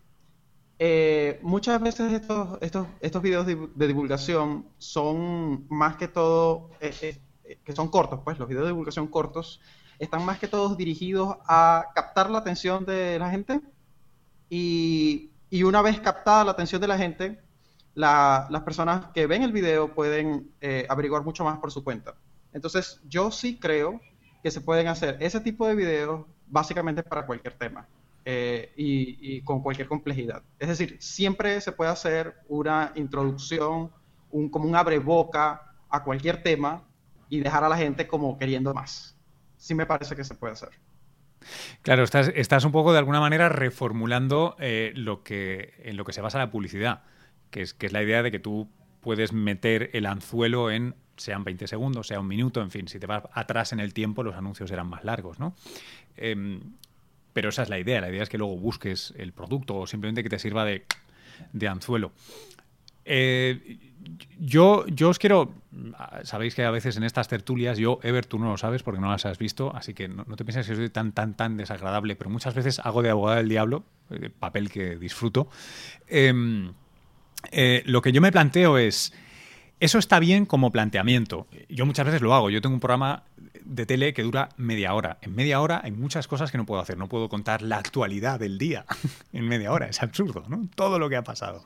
eh, muchas veces estos, estos, estos videos de, divulgación son más que todo, eh, eh, que son cortos, pues los videos de divulgación cortos están más que todos dirigidos a captar la atención de la gente y, y una vez captada la atención de la gente, las personas que ven el video pueden averiguar mucho más por su cuenta. Entonces, yo sí creo que se pueden hacer ese tipo de videos básicamente para cualquier tema. Eh, y, con cualquier complejidad. Es decir, siempre se puede hacer una introducción, un, como un abre boca a cualquier tema y dejar a la gente como queriendo más. Sí me parece que se puede hacer. Claro, estás, estás un poco de alguna manera reformulando eh, lo que, en lo que se basa la publicidad, que es, que es la idea de que tú puedes meter el anzuelo en sean 20 segundos, sea un minuto, en fin, si te vas atrás en el tiempo los anuncios eran más largos, ¿no? Em, pero esa es la idea. La idea es que luego busques el producto o simplemente que te sirva de, anzuelo. Eh, yo, yo os quiero. Sabéis que a veces en estas tertulias, yo, Ever, tú no lo sabes porque no las has visto, así que no, te pienses que soy tan, tan, tan desagradable, pero muchas veces hago de abogado del diablo, eh, papel que disfruto. Em, eh, lo que yo me planteo es. Eso está bien como planteamiento. Yo muchas veces lo hago. Yo tengo un programa de tele que dura media hora. En media hora hay muchas cosas que no puedo hacer. No puedo contar la actualidad del día en media hora. Es absurdo, ¿no? Todo lo que ha pasado.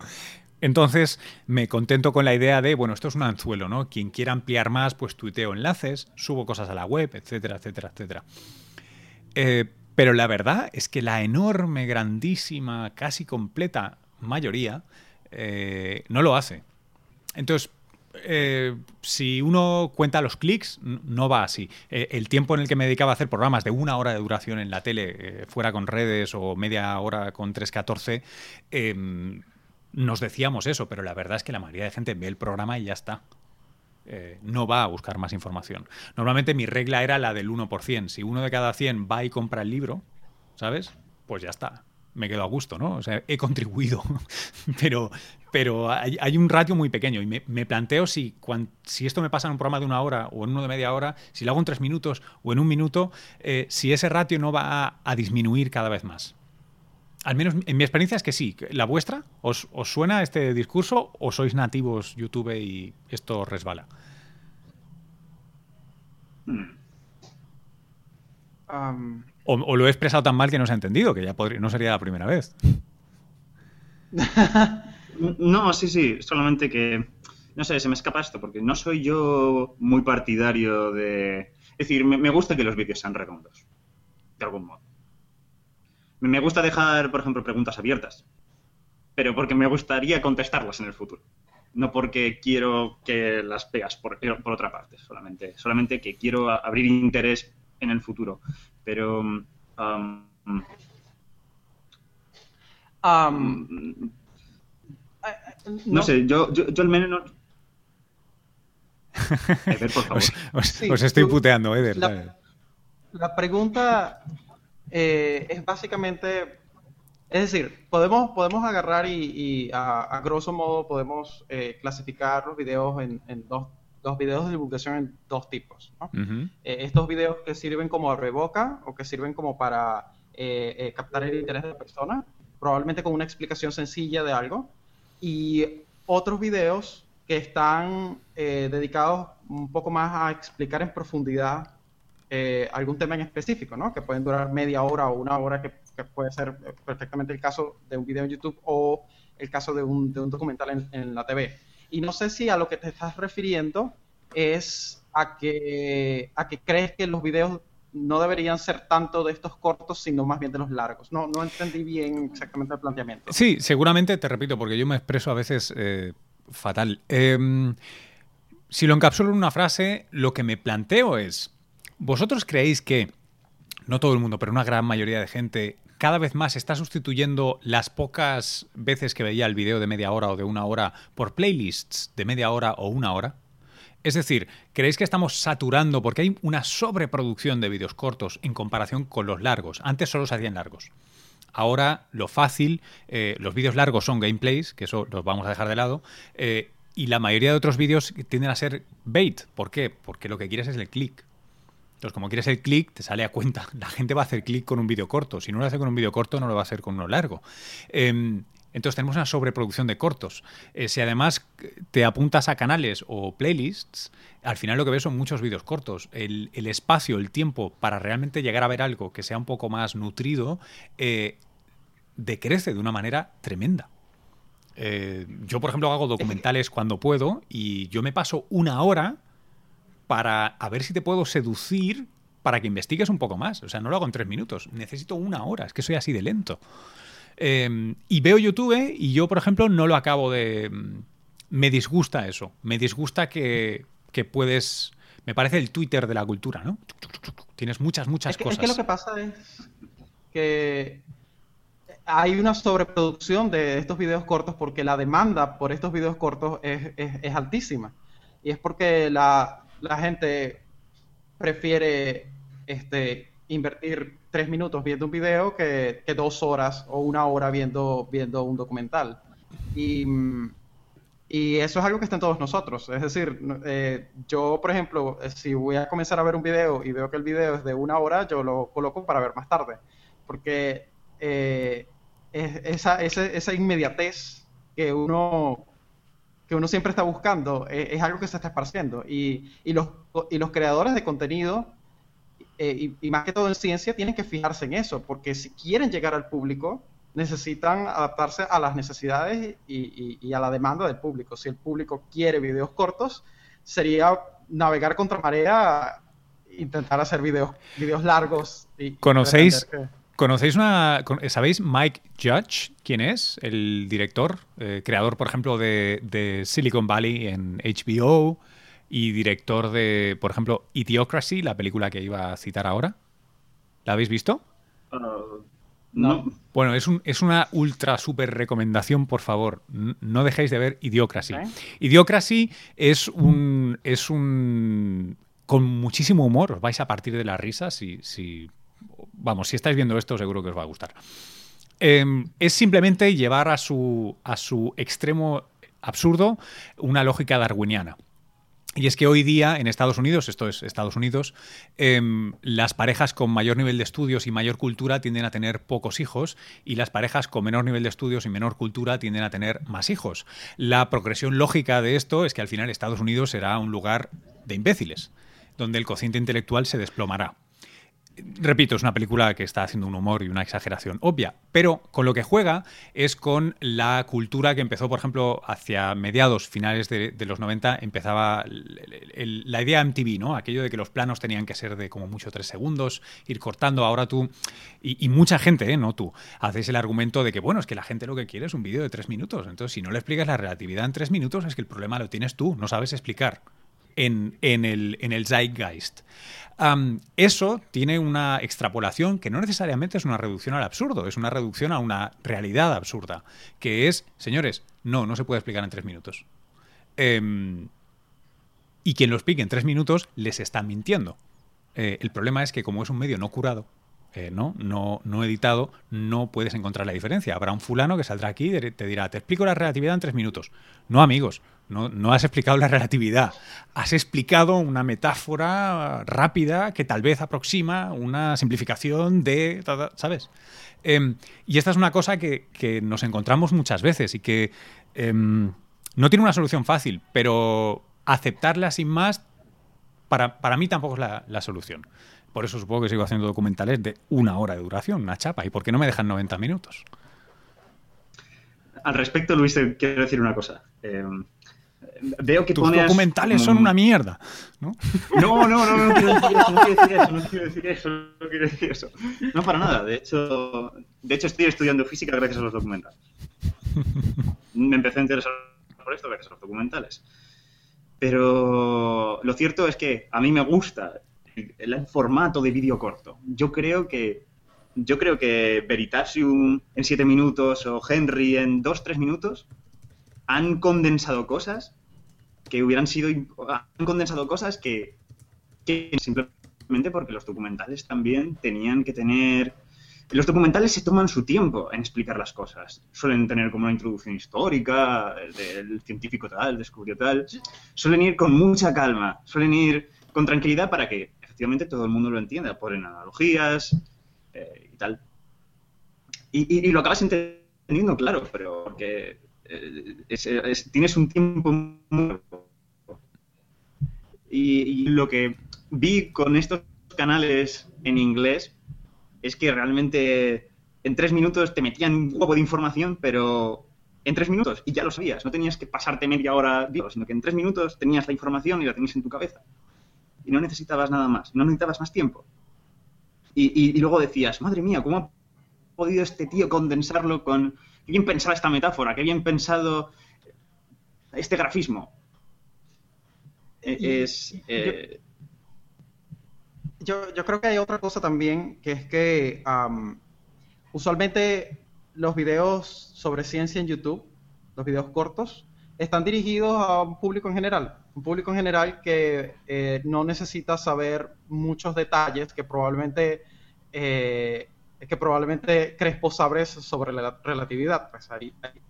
Entonces me contento con la idea de, bueno, esto es un anzuelo, ¿no? Quien quiera ampliar más, pues tuiteo enlaces, subo cosas a la web, etcétera, etcétera, etcétera. Eh, pero la verdad es que la enorme, grandísima, casi completa mayoría eh, no lo hace. Entonces, eh, si uno cuenta los clics, no va así. Eh, el tiempo en el que me dedicaba a hacer programas de una hora de duración en la tele, fuera con redes o media hora con 314, em, nos decíamos eso, pero la verdad es que la mayoría de gente ve el programa y ya está. no va a buscar más información. Normalmente mi regla era la del 1%. Si uno de cada 100 va y compra el libro, ¿sabes? Pues ya está me quedo a gusto, ¿no? O sea, he contribuido, pero, pero hay, un ratio muy pequeño y me, planteo si, si esto me pasa en un programa de una hora o en uno de media hora, si lo hago en tres minutos o en un minuto, eh, si ese ratio no va a, disminuir cada vez más. Al menos en mi experiencia es que sí. ¿La vuestra? ¿Os, suena este discurso o sois nativos YouTube y esto resbala? Um, o, lo he expresado tan mal que no se ha entendido, que ya podría, no sería la primera vez. no, sí, sí, solamente que, no sé, se me escapa esto, porque no soy yo muy partidario de... Es decir, me, gusta que los vídeos sean redondos, de algún modo. Me gusta dejar, por ejemplo, preguntas abiertas, pero porque me gustaría contestarlas en el futuro. No porque quiero que las pegas por, por otra parte, solamente, solamente que quiero abrir interés en el futuro. Pero... Um, um, no, sé, yo, yo, yo al menos no... Eder, por favor. os, estoy puteando, Eder. La, la pregunta eh, es básicamente... Es decir, podemos, podemos agarrar y, a, grosso modo podemos eh, clasificar los videos en, en dos los videos de divulgación en dos tipos. Eh, estos videos que sirven como reboca o que sirven como para eh, eh, captar el interés de la persona, probablemente con una explicación sencilla de algo. Y otros videos que están dedicados un poco más a explicar en profundidad algún tema en específico, ¿no? que pueden durar media hora o una hora, que, puede ser perfectamente el caso de un video en YouTube o el caso de un, de un documental en, en la TV. Y no sé si a lo que te estás refiriendo es a que, a que crees que los videos no deberían ser tanto de estos cortos, sino más bien de los largos. No, no entendí bien exactamente el planteamiento. Sí, seguramente, te repito, porque yo me expreso a veces eh, fatal. Em, si lo encapsulo en una frase, lo que me planteo es, ¿vosotros creéis que, no todo el mundo, pero una gran mayoría de gente cada vez más está sustituyendo las pocas veces que veía el video de media hora o de una hora por playlists de media hora o una hora? Es decir, ¿creéis que estamos saturando porque hay una sobreproducción de vídeos cortos en comparación con los largos? Antes solo se hacían largos. Ahora lo fácil, eh, los vídeos largos son gameplays, que eso los vamos a dejar de lado, eh, y la mayoría de otros vídeos tienden a ser bait. ¿Por qué? Porque lo que quieres es el click. Entonces, como quieres el clic, te sale a cuenta. La gente va a hacer clic con un vídeo corto. Si no lo hace con un vídeo corto, no lo va a hacer con uno largo. Em, Entonces tenemos una sobreproducción de cortos. Eh, si además te apuntas a canales o playlists, al final lo que ves son muchos vídeos cortos. El, espacio, el tiempo para realmente llegar a ver algo que sea un poco más nutrido, eh, decrece de una manera tremenda. Eh, yo, por ejemplo, hago documentales cuando puedo y yo me paso una hora para a ver si te puedo seducir para que investigues un poco más. O sea, no lo hago en tres minutos. Necesito una hora. Es que soy así de lento. Em, y veo YouTube y yo, por ejemplo, no lo acabo de... Me disgusta eso. Me disgusta que, puedes... Me parece el Twitter de la cultura, ¿no? Tienes muchas, muchas cosas. Es que lo que pasa es que hay una sobreproducción de estos videos cortos porque la demanda por estos videos cortos es, es, altísima. Y es porque la, la gente prefiere este, invertir tres minutos viendo un video que, dos horas o una hora viendo, viendo un documental. Y, eso es algo que está en todos nosotros. Es decir, eh, yo, por ejemplo, si voy a comenzar a ver un video y veo que el video es de una hora, yo lo coloco para ver más tarde. Porque eh, esa, esa, inmediatez que uno que uno siempre está buscando eh, es, algo que se está esparciendo y, y, los, y los creadores de contenido eh, y, más que todo en ciencia, tienen que fijarse en eso, porque si quieren llegar al público, necesitan adaptarse a las necesidades y, a la demanda del público. Si el público quiere videos cortos, sería navegar contra marea, intentar hacer videos, videos largos. Y, ¿Conocéis, ¿Conocéis una. ¿Sabéis Mike Judge? ¿Quién es? El director, eh, creador, por ejemplo, de, de, Silicon Valley en HBO, y director de, por ejemplo, Idiocracy, la película que iba a citar ahora. ¿La habéis visto? Uh, no. Bueno, es, un, es una ultra super recomendación, por favor. No dejéis de ver Idiocracy. Idiocracy es un. es un. con muchísimo humor. Os vais a partir de la risa si. si vamos, si estáis viendo esto, seguro que os va a gustar. Em, es simplemente llevar a su, a su extremo absurdo una lógica darwiniana. Y es que hoy día en Estados Unidos, esto es Estados Unidos, em, las parejas con mayor nivel de estudios y mayor cultura tienden a tener pocos hijos y las parejas con menor nivel de estudios y menor cultura tienden a tener más hijos. La progresión lógica de esto es que al final Estados Unidos será un lugar de imbéciles, donde el cociente intelectual se desplomará repito, es una película que está haciendo un humor y una exageración obvia, pero con lo que juega es con la cultura que empezó, por ejemplo, hacia mediados, finales de, los 90, empezaba la idea MTV, ¿no? Aquello de que los planos tenían que ser de como mucho tres segundos, ir cortando. Ahora tú, y, mucha gente, ¿eh? no tú, hacéis el argumento de que, bueno, es que la gente lo que quiere es un vídeo de tres minutos. Entonces, si no le explicas la relatividad en tres minutos, es que el problema lo tienes tú, no sabes explicar en, el, zeitgeist eso tiene una extrapolación que no necesariamente es una reducción al absurdo, es una reducción a una realidad absurda, que es, señores, no, no se puede explicar en tres minutos. Em, y quien lo explique en tres minutos les está mintiendo. Eh, el problema es que como es un medio no curado, eh, ¿no? No, no editado, no puedes encontrar la diferencia. Habrá un fulano que saldrá aquí y te dirá, te explico la relatividad en tres minutos. No, amigos, no, has explicado la relatividad. Has explicado una metáfora rápida que tal vez aproxima una simplificación de... ¿Sabes? Em, y esta es una cosa que, nos encontramos muchas veces y que em, no tiene una solución fácil, pero aceptarla sin más, para, para mí tampoco es la, la solución. Por eso supongo que sigo haciendo documentales de una hora de duración, una chapa. ¿Y por qué no me dejan 90 minutos? Al respecto, Luis, quiero decir una cosa. Eh, veo que Tus documentales son una mierda, ¿no? No, no, no, no quiero decir eso, no quiero decir eso, no quiero decir eso, no quiero decir eso. No para nada. De hecho, de hecho estoy estudiando física gracias a los documentales. Me empecé a interesar por esto gracias a los documentales. Pero lo cierto es que a mí me gusta el, formato de vídeo corto. Yo creo que yo creo que Veritasium en 7 minutos o Henry en 2-3 minutos han condensado cosas que hubieran sido han condensado cosas que, simplemente porque los documentales también tenían que tener los documentales se toman su tiempo en explicar las cosas. Suelen tener como una introducción histórica del científico tal, descubrió tal. Suelen ir con mucha calma, suelen ir con tranquilidad para que todo el mundo lo entienda, ponen analogías eh, y tal. Y, lo acabas entendiendo claro, pero porque tienes un tiempo muy... Y, y lo que vi con estos canales en inglés es que realmente en tres minutos te metían un huevo de información, pero en tres minutos y ya lo sabías. No tenías que pasarte media hora sino que en tres minutos tenías la información y la tenías en tu cabeza. Y no necesitabas nada más, no necesitabas más tiempo. Y, y, luego decías, madre mía, ¿cómo ha podido este tío condensarlo con... Qué bien pensada esta metáfora, qué bien pensado este grafismo. E, es... Eh, yo, yo, creo que hay otra cosa también, que es que usualmente los videos sobre ciencia en YouTube, los videos cortos, están dirigidos a un público en general, un público en general que eh, no necesita saber muchos detalles que probablemente eh, que probablemente Crespo sabe sobre la relatividad. Pues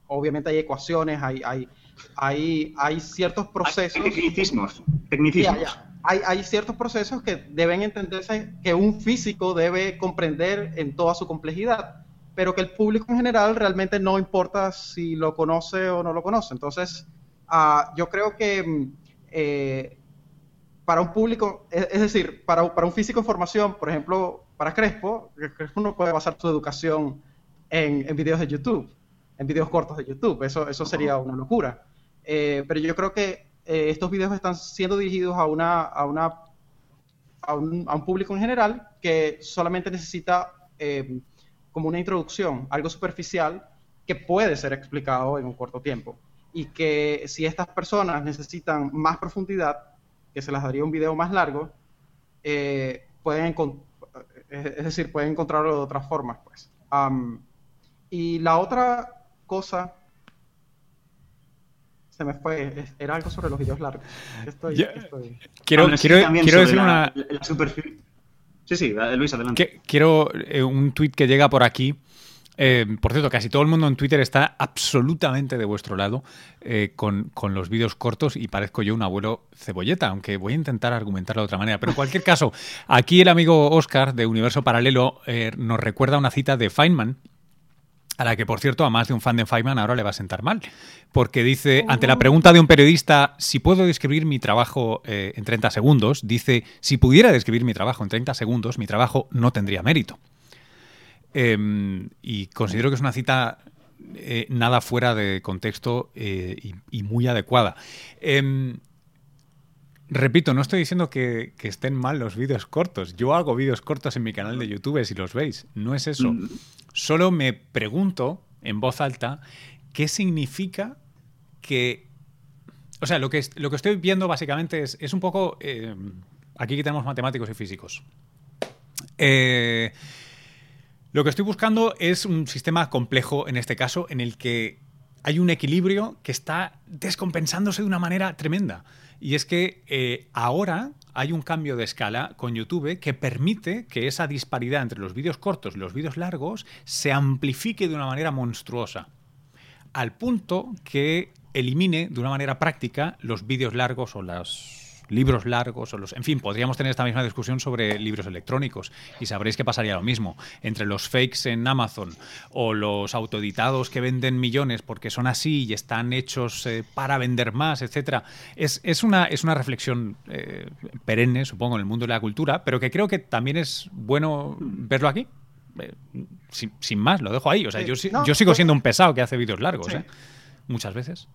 obviamente hay ecuaciones, hay, hay, hay, hay ciertos procesos. Hay tecnicismos. tecnicismos. Hay, hay, ciertos procesos que deben entenderse, que un físico debe comprender en toda su complejidad pero que el público en general realmente no importa si lo conoce o no lo conoce. Entonces, uh, yo creo que mm, eh, para un público, es, decir, para, para, un físico en formación, por ejemplo, para Crespo, Crespo no puede basar su educación en, en videos de YouTube, en videos cortos de YouTube, eso, eso sería una locura. Eh, pero yo creo que eh, estos videos están siendo dirigidos a una, a una a un, a un público en general que solamente necesita eh, como una introducción, algo superficial que puede ser explicado en un corto tiempo. Y que si estas personas necesitan más profundidad, que se las daría un video más largo, eh, pueden es decir, pueden encontrarlo de otras formas, pues. y la otra cosa se me fue, era algo sobre los videos largos. Quiero, quiero, quiero decir una... Sí, sí, Luis, adelante. quiero eh, un tuit que llega por aquí. Eh, por cierto, casi todo el mundo en Twitter está absolutamente de vuestro lado eh, con, los vídeos cortos y parezco yo un abuelo cebolleta, aunque voy a intentar argumentarlo de otra manera. Pero en cualquier caso, aquí el amigo Oscar de Universo Paralelo nos recuerda una cita de Feynman, a la que, por cierto, a más de un fan de Feynman ahora le va a sentar mal, porque dice, ante la pregunta de un periodista si puedo describir mi trabajo eh, en 30 segundos, dice, si pudiera describir mi trabajo en 30 segundos, mi trabajo no tendría mérito. Em, y considero que es una cita eh, nada fuera de contexto eh, y, muy adecuada. Em, repito, no estoy diciendo que, que, estén mal los vídeos cortos. Yo hago vídeos cortos en mi canal de YouTube si los veis. No es eso. Mm. Solo me pregunto en voz alta qué significa que... O sea, lo que, lo que estoy viendo básicamente es, es un poco... Eh, aquí tenemos matemáticos y físicos. Eh, lo que estoy buscando es un sistema complejo en este caso en el que hay un equilibrio que está descompensándose de una manera tremenda. Y es que eh, ahora hay un cambio de escala con YouTube que permite que esa disparidad entre los vídeos cortos y los vídeos largos se amplifique de una manera monstruosa. Al punto que elimine de una manera práctica los vídeos largos o las libros largos o los... En fin, podríamos tener esta misma discusión sobre libros electrónicos y sabréis que pasaría lo mismo. Entre los fakes en Amazon o los autoeditados que venden millones porque son así y están hechos eh, para vender más, etcétera. Es, es, una, es una reflexión eh, perenne, supongo, en el mundo de la cultura, pero que creo que también es bueno verlo aquí. Eh, sin, más, lo dejo ahí. O sea, yo, yo sigo siendo un pesado que hace vídeos largos, Muchas veces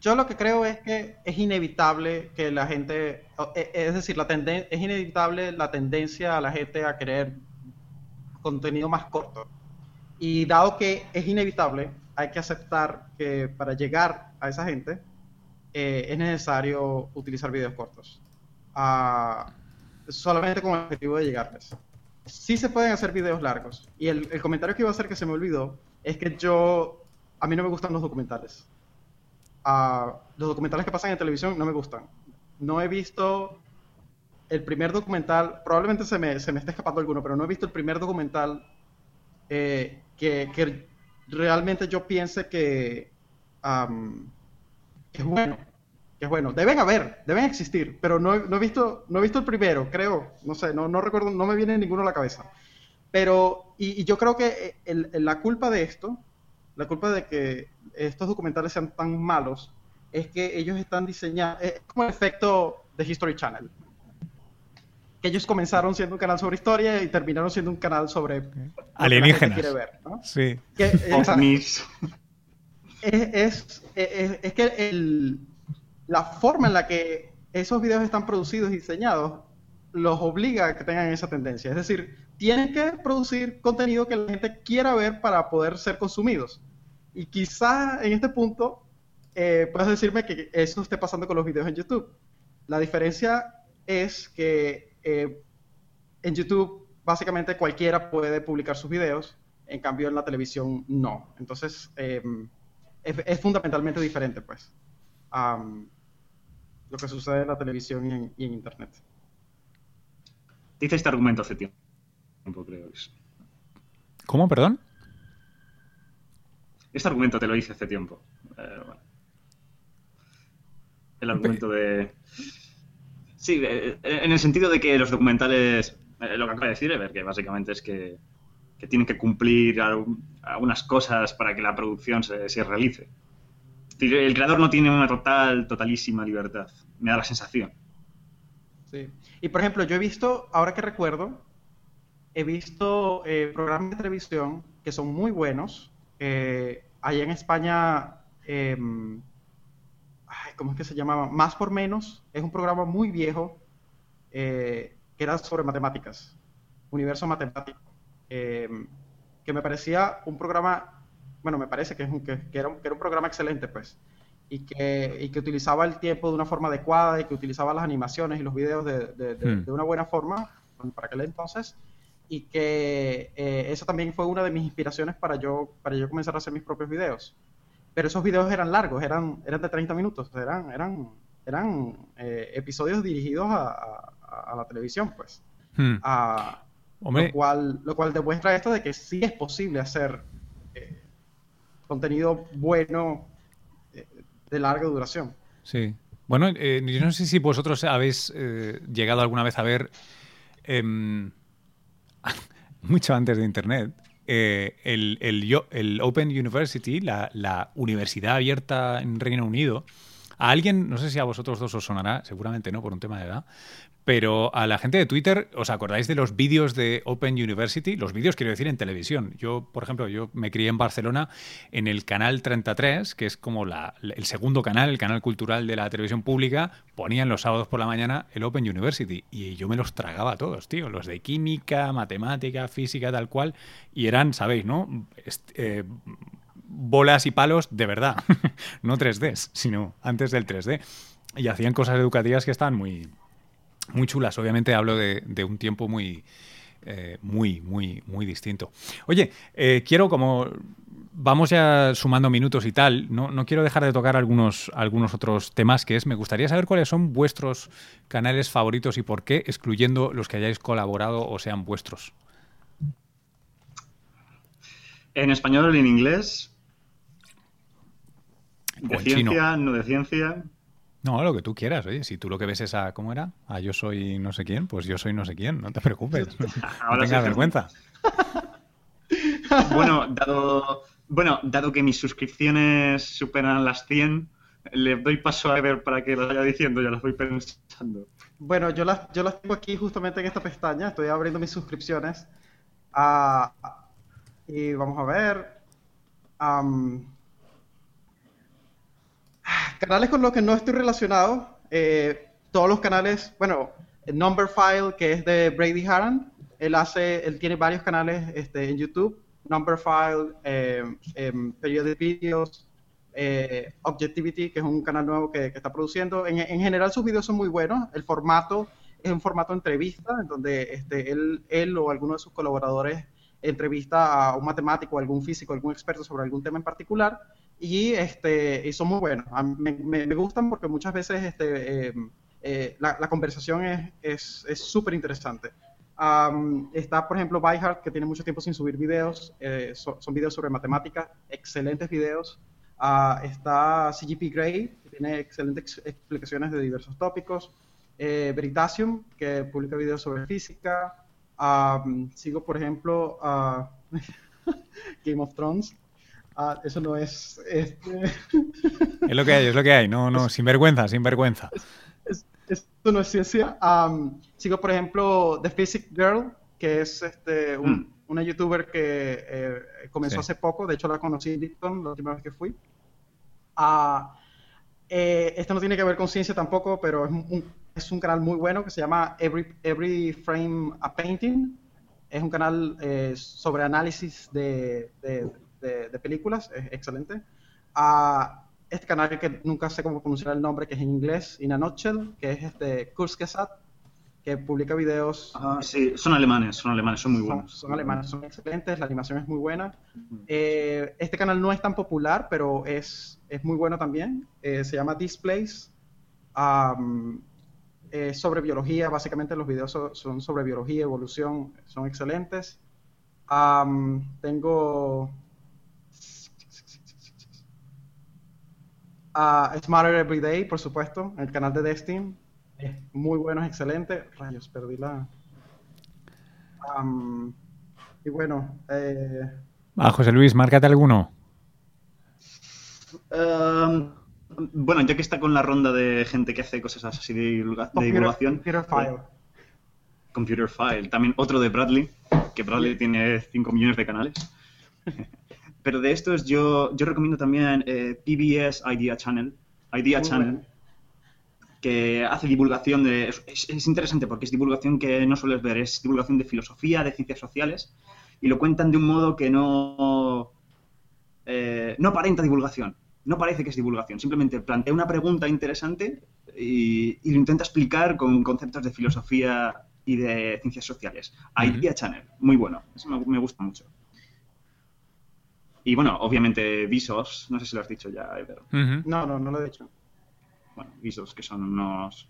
yo lo que creo es que es inevitable que la gente, e, es decir, la es inevitable la tendencia a la gente a querer contenido más corto. Y dado que es inevitable, hay que aceptar que para llegar a esa gente eh, es necesario utilizar videos cortos. Ah, solamente con el objetivo de llegarles. Sí se pueden hacer videos largos. Y el, el comentario que iba a hacer que se me olvidó es que yo, a mí no me gustan los documentales los documentales que pasan en televisión no me gustan. No he visto el primer documental, probablemente se me, se me esté escapando alguno, pero no he visto el primer documental eh, que, realmente yo piense que, es bueno. Que es bueno. Deben haber, deben existir, pero no, he, visto, no he visto el primero, creo. No sé, no, no recuerdo, no me viene ninguno a la cabeza. Pero, y, yo creo que la culpa de esto la culpa de que estos documentales sean tan malos es que ellos están diseñados, es como el efecto de History Channel. Que ellos comenzaron siendo un canal sobre historia y terminaron siendo un canal sobre alienígenas. quiere ver, ¿no? Sí. Que. Ovnis. es, es, es- es que el- la forma en la que esos videos están producidos y diseñados los obliga a que tengan esa tendencia. Es decir, tienen que producir contenido que la gente quiera ver para poder ser consumidos. Y quizás en este punto eh, puedas decirme que eso esté pasando con los videos en YouTube. La diferencia es que eh, en YouTube básicamente cualquiera puede publicar sus videos, en cambio en la televisión no. Entonces eh, es, es fundamentalmente diferente, pues, am, lo que sucede en la televisión y en, y en Internet. Dice este argumento hace tiempo, creo. ¿Cómo, perdón? Este argumento te lo hice hace tiempo. Eh, bueno. El argumento de... Sí, eh, en el sentido de que los documentales, eh, lo que acaba de decir Ever, que básicamente es que, que tienen que cumplir al- algunas cosas para que la producción se, se realice. El creador no tiene una total, totalísima libertad. Me da la sensación. Sí. Y por ejemplo, yo he visto, ahora que recuerdo, he visto eh, programas de televisión que son muy buenos. Eh, allá en España, em, ay, ¿cómo es que se llamaba? Más por menos. Es un programa muy viejo eh, que era sobre matemáticas, universo matemático. em, que me parecía un programa, bueno, me parece que, es un, que, que era un, que era un programa excelente, pues y que, y que utilizaba el tiempo de una forma adecuada y que utilizaba las animaciones y los videos de, de- de- Hmm. de una buena forma para aquel entonces y que eh, eso también fue una de mis inspiraciones para yo, para yo comenzar a hacer mis propios videos. Pero esos videos eran largos, eran, eran de 30 minutos, eran, eran, eran eh, episodios dirigidos a, a- a la televisión, pues. Hmm. A- lo, cual, lo cual demuestra esto de que sí es posible hacer eh, contenido bueno eh, de larga duración. Sí. Bueno, eh, yo no sé si vosotros habéis eh, llegado alguna vez a ver, em, mucho antes de Internet, eh, el, el el Open University, la, la universidad abierta en Reino Unido. A alguien, no sé si a vosotros dos os sonará, seguramente no, por un tema de edad, pero a la gente de Twitter, ¿os acordáis de los vídeos de Open University? Los vídeos quiero decir en televisión. Yo, por ejemplo, yo me crié en Barcelona en el canal 33, que es como el segundo canal, el canal cultural de la televisión pública, ponían los sábados por la mañana el Open University y yo me los tragaba todos, tío, los de química, matemática, física, tal cual, y eran, sabéis, ¿no? Eh, bolas y palos de verdad, no 3D, sino antes del 3D. Y hacían cosas educativas que estaban muy, muy chulas. Obviamente hablo de, de un tiempo muy, eh, muy, muy, muy distinto. Oye, eh, quiero como vamos ya sumando minutos y tal, no, no quiero dejar de tocar algunos, algunos otros temas que es, me gustaría saber cuáles son vuestros canales favoritos y por qué, excluyendo los que hayáis colaborado o sean vuestros. En español o en inglés. O De chino. ciencia, no de ciencia. No, lo que tú quieras, oye, si tú lo que ves es a, ¿cómo era? A yo soy no sé quién, pues yo soy no sé quién, no te preocupes, no, Ahora tengas sí. vergüenza. Bueno, dado, bueno, dado que mis suscripciones superan las 100, le doy paso a Ever para que lo vaya diciendo, ya las voy pensando. Bueno, yo las, yo las tengo aquí justamente en esta pestaña. Estoy abriendo mis suscripciones. Ah, y vamos a ver. Am, canales con los que no estoy relacionado. eh, todos los canales, bueno, el Numberphile, que es de Brady Haran. Él hace, él tiene varios canales este, en YouTube. Numberphile, eh, em, Periodic Videos, eh, Objectivity, que es un canal nuevo que, está produciendo. En, en general sus videos son muy buenos. El formato es un formato entrevista, en donde este, él, él o alguno de sus colaboradores entrevista a un matemático, algún físico, algún experto sobre algún tema en particular. Y, este, y son muy buenos. A me, me- gustan porque muchas veces este, eh, eh, la, la conversación es es- es súper interesante. Am, está, por ejemplo, Byhard, que tiene mucho tiempo sin subir videos. eh, so- son videos sobre matemáticas, excelentes videos. Ah, está CGP Grey, que tiene excelentes ex- explicaciones de diversos tópicos. Eh, Veritasium, que publica videos sobre física. Am, sigo, por ejemplo, a Game of Thrones. Ah, eso no es. Este... Es lo que hay, es lo que hay. No, no, sin vergüenza, sin vergüenza. Es, esto no es ciencia. Um, sigo, por ejemplo, The Physics Girl, que es este, un, Mm. una youtuber que eh, comenzó Sí. hace poco. De hecho, la conocí en Dicton la última vez que fui. Ah, eh, esto no tiene que ver con ciencia tampoco, pero es un, es un canal muy bueno que se llama Every, Every Frame a Painting. Es un canal eh, sobre análisis de, de- de- de películas, es excelente. Ah, este canal que nunca sé cómo pronunciar el nombre, que es en inglés, In a Nutshell, que es este Kurzgesagt, que publica videos Ah, sí, son alemanes, son alemanes, son muy son, buenos. son alemanes, son excelentes, la animación es muy buena. Eh, este canal no es tan popular, pero es, es muy bueno también. Eh, se llama Displays. Am, es sobre biología, básicamente los videos so- son sobre biología, evolución, son excelentes. Am, tengo ah, Smarter Every Day, por supuesto, el canal de Destin. Es muy bueno, es excelente. Rayos, perdí la... Y bueno, eh, Ah, José Luis, márcate alguno. Um, bueno, ya que está con la ronda de gente que hace cosas así de, divulga- de Computer, divulgación. Computer File. Computer File. También otro de Bradley, que Bradley tiene 5 millones de canales. Pero de estos yo, yo recomiendo también eh, PBS Idea Channel. Idea Muy Channel. bueno. que hace divulgación de... Es, es interesante porque es divulgación que no sueles ver, es divulgación de filosofía, de ciencias sociales, y lo cuentan de un modo que no... eh, no aparenta divulgación, no parece que es divulgación, simplemente plantea una pregunta interesante y, y lo intenta explicar con conceptos de filosofía y de ciencias sociales. Idea Channel, muy bueno, eso me, me gusta mucho. Y bueno, obviamente Visos, no sé si lo has dicho ya, Ever Ujú. No, no, no lo he dicho. bueno, visos que son unos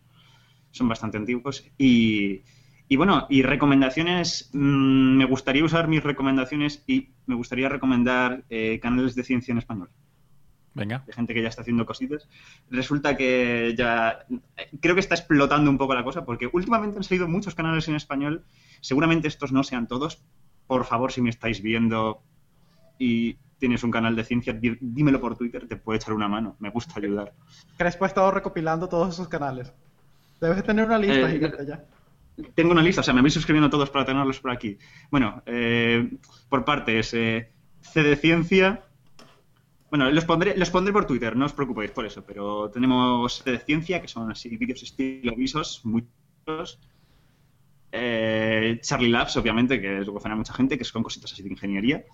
son bastante antiguos y, y bueno y recomendaciones mm, me gustaría usar mis recomendaciones y me gustaría recomendar eh, canales de ciencia en español Venga. de gente que ya está haciendo cositas resulta que ya creo que está explotando un poco la cosa porque últimamente han salido muchos canales en español seguramente estos no sean todos por favor si me estáis viendo y tienes un canal de ciencia dímelo por Twitter te puedo echar una mano me gusta ayudar Crespo ha estado recopilando todos esos canales. Debes tener una lista Eh, gigante ya. Tengo una lista, o sea, me voy suscribiendo a todos para tenerlos por aquí. Bueno, eh, por partes, eh, C de Ciencia. Bueno, los pondré, los pondré por Twitter, no os preocupéis por eso, pero tenemos C de Ciencia, que son así vídeos estilo visos, muy chulos. Eh, Charlie Labs, obviamente, que es lo a mucha gente, que son cositas así de ingeniería.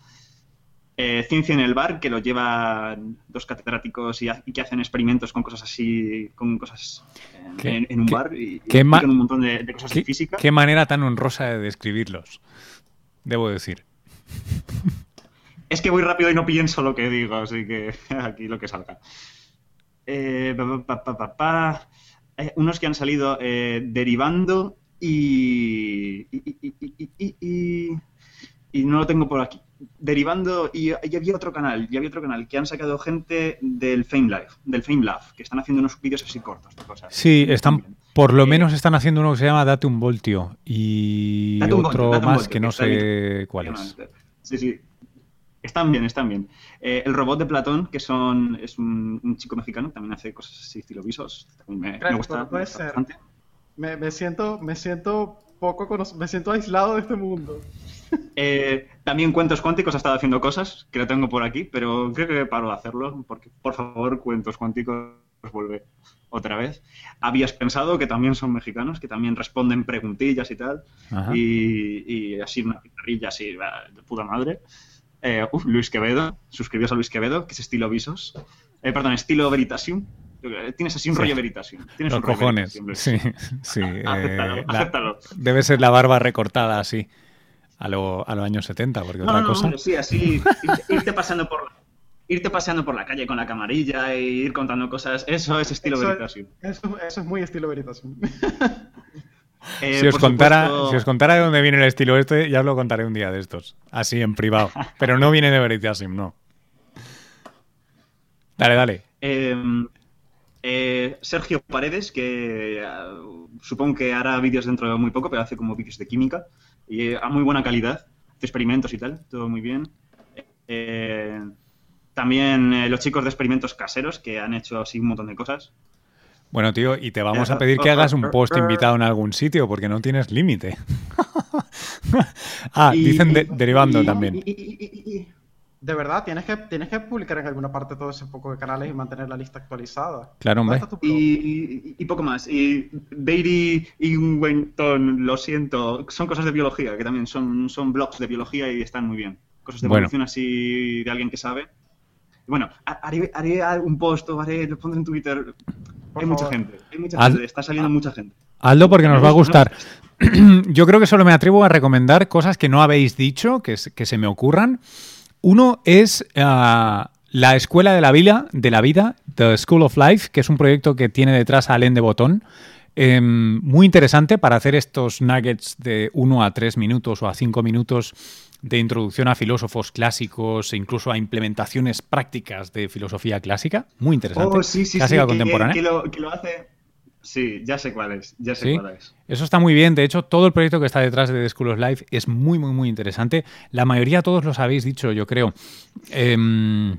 Eh, Ciencia en el bar, que lo llevan dos catedráticos y, ha- y que hacen experimentos con cosas así, con cosas en, ¿Qué- en- en un bar y, y explican un montón de, de cosas ¿Qué, de física. qué manera tan honrosa de describirlos, debo decir. Es que voy rápido y no pienso lo que digo, así que aquí lo que salga. Eh, pa, pa, pa, pa, pa. Eh, unos que han salido eh, derivando y y, y- y- y- y- y- y no lo tengo por aquí. Derivando y, y había otro canal, y había otro canal que han sacado gente del Fame Life, del Fame Lab, que están haciendo unos vídeos así cortos de cosas. Sí, están, por lo Eh, menos están haciendo uno que se llama Date un voltio y un otro voltio, más voltio, que no sé cuál es. Sí, sí. Están bien, están bien. Eh, el robot de Platón, que son es un, un chico mexicano, también hace cosas así estilo visos. También me, gusta, me puede gusta ser. bastante. Me, me siento, me siento poco me siento aislado de este mundo. Eh, también Cuentos Cuánticos ha estado haciendo cosas, que lo tengo por aquí, pero creo que paro de hacerlo, porque por favor, Cuentos Cuánticos vuelve otra vez. Habías pensado que también son mexicanos, que también responden preguntillas y tal, y, y así una pizarrilla así de puta madre. Eh, uf, Luis Quevedo, suscribíos a Luis Quevedo, que es estilo Visos. Eh, perdón, estilo Veritasium. Eh, Tienes así un Sí. rollo Veritasium. Tienes Los un cojones. Veritasium. Sí, sí. eh, Acéptalo, la- acéptalo. debe ser la barba recortada así, a, lo- a los años 70, porque No, otra no, no, cosa. hombre, sí, así, irte, pasando por irte paseando por la calle con la camarilla e ir contando cosas, eso es estilo Eso- Veritasium. Eso, eso es muy estilo Veritasium. Eh, si, os contara, supuesto- si os contara de dónde viene el estilo este, ya os lo contaré un día de estos, así en privado. Pero no viene de Veritasim, no. Dale, dale. Eh, eh, Sergio Paredes, que eh, supongo que hará vídeos dentro de muy poco, pero hace como vídeos de química y a muy buena calidad, hace experimentos y tal, todo muy bien. Eh, También eh, los chicos de experimentos caseros que han hecho así un montón de cosas. Bueno, tío, y te vamos a pedir que hagas un post invitado en algún sitio porque no tienes límite. ah, dicen derivando también. De verdad, tienes que, tienes que publicar en alguna parte todo ese poco de canales y mantener la lista actualizada. Claro, hombre. Y, poco más. Y Beatty y Winton, lo siento, son cosas de biología, que también son, son blogs de biología y están muy bien. Cosas de evolución así de alguien que sabe. Bueno, haré, haré un post o haré, lo pondré en Twitter hay mucha gente, hay mucha gente, está saliendo mucha gente. Aldo, porque nos va a gustar. Yo creo que solo me atrevo a recomendar cosas que no habéis dicho, que, que se me ocurran. Uno es ah, la Escuela de la Vida, de la Vida, The School of Life, que es un proyecto que tiene detrás a Alain de Botón. Em, muy interesante para hacer estos nuggets de 1 a 3 minutos o a 5 minutos de introducción a filósofos clásicos e incluso a implementaciones prácticas de filosofía clásica. Muy interesante. Oh, sí, sí, clásica sí, contemporánea. Que, lo, hace. Sí, ya sé cuál es. Ya sé cuál es. Eso está muy bien. De hecho, todo el proyecto que está detrás de The School of Life es muy, muy, muy interesante. La mayoría todos los habéis dicho, yo creo. Em,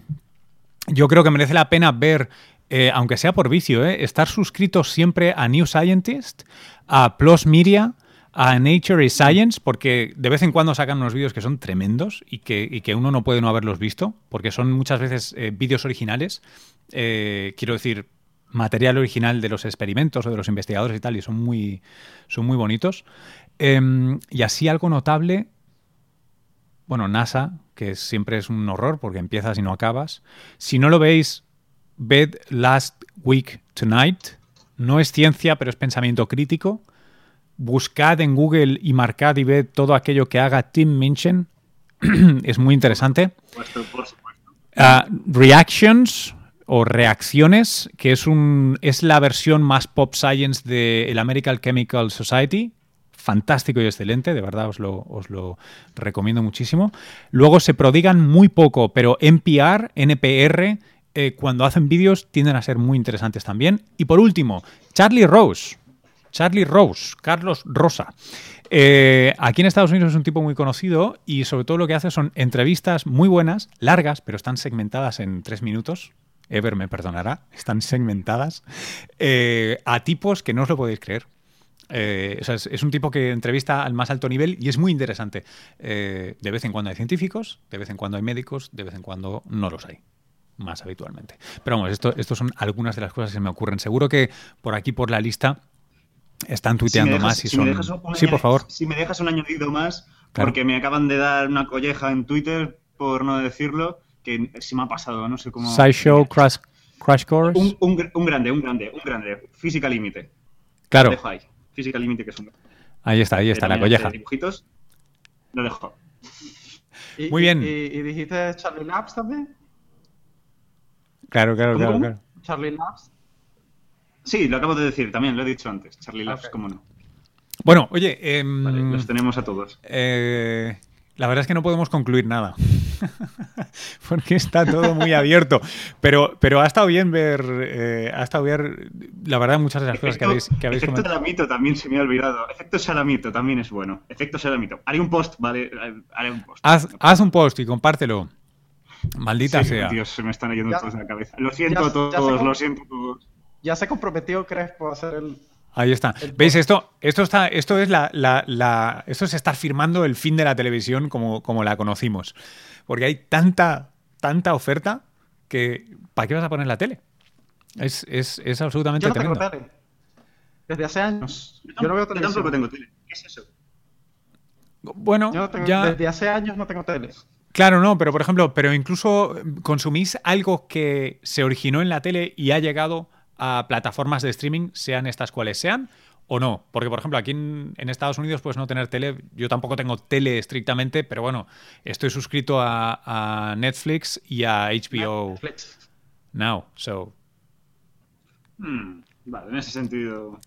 yo creo que merece la pena ver, eh, aunque sea por vicio, eh, estar suscrito siempre a New Scientist, a Plus Media a Nature y Science, porque de vez en cuando sacan unos vídeos que son tremendos y que, que uno no puede no haberlos visto, porque son muchas veces eh, vídeos originales, eh, quiero decir, material original de los experimentos o de los investigadores y tal, y son muy, son muy bonitos. Em, y así algo notable, bueno, NASA, que siempre es un horror porque empiezas y no acabas. Si no lo veis, ved Last Week Tonight. No es ciencia, pero es pensamiento crítico buscad en Google y marcad y ved todo aquello que haga Tim Minchin. es muy interesante. Ah, reactions o reacciones, que es, un, es la versión más pop science del American Chemical Society. Fantástico y excelente, de verdad os lo, os lo recomiendo muchísimo. Luego se prodigan muy poco, pero NPR, NPR, eh, cuando hacen vídeos tienden a ser muy interesantes también. Y por último, Charlie Rose Charlie Rose, Carlos Rosa. Eh, aquí en Estados Unidos es un tipo muy conocido y sobre todo lo que hace son entrevistas muy buenas, largas, pero están segmentadas en tres minutos. Ever me perdonará, están segmentadas eh, a tipos que no os lo podéis creer. Eh, es, un tipo que entrevista al más alto nivel y es muy interesante. de vez en cuando hay científicos, de vez en cuando hay médicos, de vez en cuando no los hay más habitualmente. Pero vamos, esto, esto son algunas de las cosas que me ocurren. Seguro que por aquí, por la lista, están tuiteando más y son. sí, por favor. Si me dejas un añadido más, porque me acaban de dar una colleja en Twitter, por no decirlo, que se me ha pasado, no sé cómo. Sideshow Crash, Crash Course. Un, un, grande, un grande, un grande. Física Límite. Claro. Lo dejo ahí. Física Límite, que es un. Ahí está, ahí está, la colleja. Dibujitos. Lo dejo. Muy bien. ¿Y, dijiste Charlie Labs también? Claro, claro, claro, claro. Charlie Labs. Sí, lo acabo de decir también, lo he dicho antes. Charlie Labs, cómo no. Bueno, oye. Em, los tenemos a todos. Eh, la verdad es que no podemos concluir nada. Porque está todo muy abierto. Pero, pero ha estado bien ver. Eh, ha estado bien. La verdad, muchas de las cosas que habéis, que habéis Efecto Salamito también se me ha olvidado. Efecto Salamito también es bueno. Efecto Salamito. Haré un post, vale. Haré un post. Haz, un post y compártelo. Maldita sea. Dios, se me están yendo todos en la cabeza. Lo siento a todos, lo siento a todos. Ya se comprometió Crespo a hacer el. Ahí está. ¿Veis? Esto, esto está, esto es la, la, esto es estar firmando el fin de la televisión como, como la conocimos. Porque hay tanta, tanta oferta que ¿para qué vas a poner la tele? Es, es, es absolutamente Yo no tengo tele. Desde hace años. Yo, no veo televisión. Yo tampoco tengo tele. ¿Qué es eso? Bueno, ya... desde hace años no tengo tele. Claro, no, pero por ejemplo, pero incluso consumís algo que se originó en la tele y ha llegado a plataformas de streaming, sean estas cuales sean, o no. Porque, por ejemplo, aquí en, Estados Unidos puedes no tener tele. Yo tampoco tengo tele estrictamente, pero bueno, estoy suscrito a, Netflix y a HBO Netflix. Now, so. Hmm, vale, en ese sentido.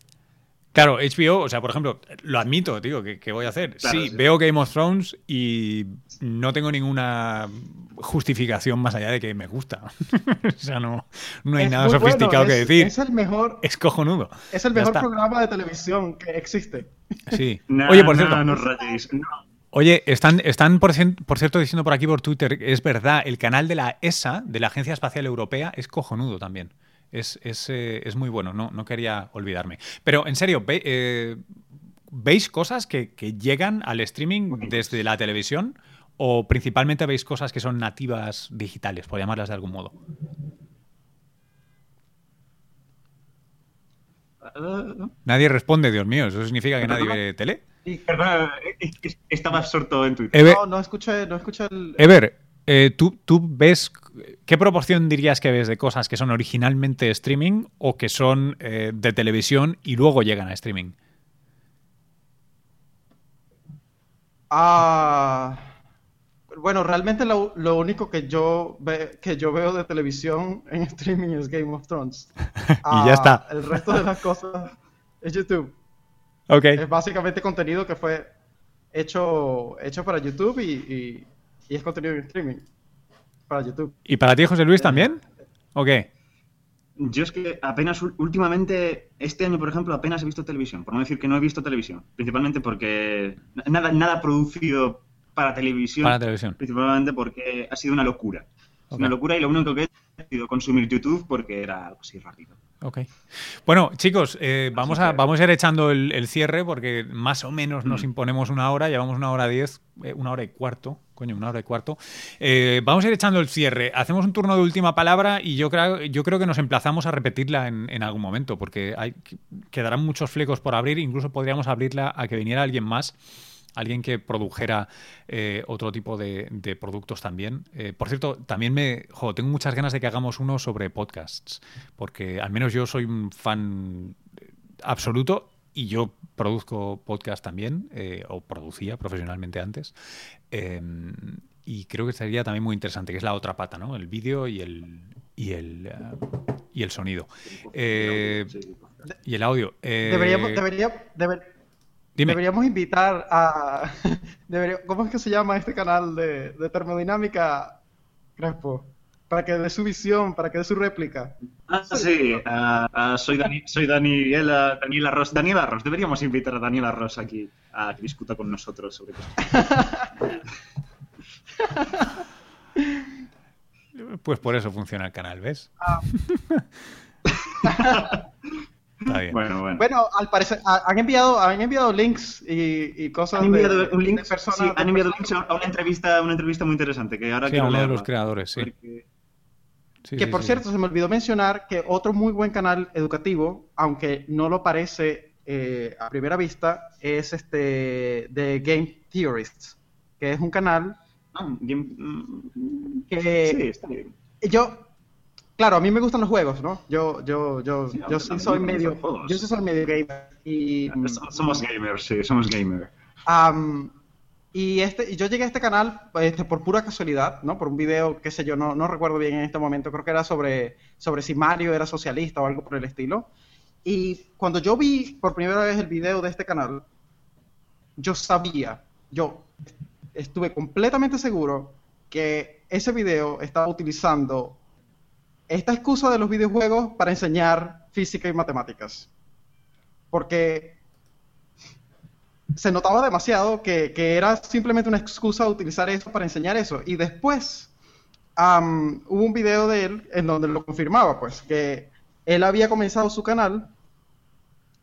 Claro, HBO, o sea, por ejemplo, lo admito, tío, ¿qué, voy a hacer? sí, veo Game of Thrones y no tengo ninguna justificación más allá de que me gusta. o sea, no, no hay nada sofisticado que decir. Es el mejor. Es cojonudo. Es el mejor programa de televisión que existe. Sí. Oye, por cierto. No, no rayéis. No, Oye, están, están por, por cierto diciendo por aquí por Twitter, es verdad, el canal de la ESA, de la Agencia Espacial Europea, es cojonudo también. Es, es, eh, es muy bueno, no, no quería olvidarme. Pero en serio, ve- eh, ¿veis cosas que, que llegan al streaming desde la televisión o principalmente veis cosas que son nativas digitales, por llamarlas de algún modo? Eh, Nadie responde, Dios mío, ¿eso significa que nadie ve tele? Eh, eh, estaba absorto en Twitter. No, no escuché, no escuché el... Ever, eh, ¿tú, ¿tú ves qué proporción dirías que ves de cosas que son originalmente streaming o que son eh, de televisión y luego llegan a streaming? Ah, bueno, realmente lo, lo único que yo, ve- que yo veo de televisión en streaming es Game of Thrones. Y ya está. El resto de las cosas es YouTube. Ok. Es básicamente contenido que fue hecho, hecho para YouTube y, y- y es contenido en streaming para YouTube. ¿Y para ti, José Luis, también? ¿O qué? Yo es que apenas últimamente, este año, por ejemplo, apenas he visto televisión. Por no decir que no he visto televisión. Principalmente porque nada, nada producido para televisión. Para televisión. Principalmente porque ha sido una locura. Es Ok. una locura y lo único que he sido consumir YouTube porque era algo así rápido. Ok. Bueno, chicos, eh, vamos, a, vamos a ir echando el, el cierre porque más o menos nos Mm. imponemos una hora, llevamos una hora diez, eh, una hora y cuarto, coño, una hora y cuarto. Eh, vamos a ir echando el cierre. Hacemos un turno de última palabra y yo creo, yo creo que nos emplazamos a repetirla en, algún momento porque quedarán muchos flecos por abrir, incluso podríamos abrirla a que viniera alguien más. Alguien que produjera eh, otro tipo de, productos también. Eh, por cierto, también me. tengo muchas ganas de que hagamos uno sobre podcasts. Porque al menos yo soy un fan absoluto y yo produzco podcast también, eh, o producía profesionalmente antes. Eh, y creo que sería también muy interesante, que es la otra pata, ¿no? El vídeo y el, y el, eh, y el sonido. Eh, y el audio. Deberíamos, debería, deber- dime. deberíamos invitar a... ¿Cómo es que se llama este canal de, de termodinámica, Crespo? Para que dé su visión, para que dé su réplica. Ah, sí. ah, ah, soy, Dani, soy Daniela, Daniela Ross. Daniela Ross. Deberíamos invitar a Daniela Ross aquí a que discuta con nosotros sobre cosas. Pues por eso funciona el canal, ¿ves? Ah. Está bien. Bueno, bueno. Bueno, al parecer, a- han enviado, han enviado links y, y cosas Han enviado de, un link, de personas- sí, han enviado personas links a una entrevista, una entrevista muy interesante que ahora Sí, a quiero uno de los creadores, sí. porque- Sí, que sí, por sí. cierto, se me olvidó mencionar que otro muy buen canal educativo, aunque no lo parece eh, a primera vista, es este de Game Theorists, que es un canal Ah, game- que sí, está bien. yo, claro, a mí me gustan los juegos, ¿no? Yo, yo, yo, Sí, yo sí soy medio, yo sí soy medio gamer y So- Somos gamers, sí, somos gamers. Am, y este, yo llegué a este canal este, por pura casualidad, ¿no? Por un video, qué sé yo, no, no recuerdo bien en este momento, creo que era sobre, sobre si Mario era socialista o algo por el estilo. Y cuando yo vi por primera vez el video de este canal, yo sabía, yo estuve completamente seguro que ese video estaba utilizando esta excusa de los videojuegos para enseñar física y matemáticas. Porque se notaba demasiado que, que era simplemente una excusa utilizar eso para enseñar eso. Y después am, hubo un video de él en donde lo confirmaba, pues, que él había comenzado su canal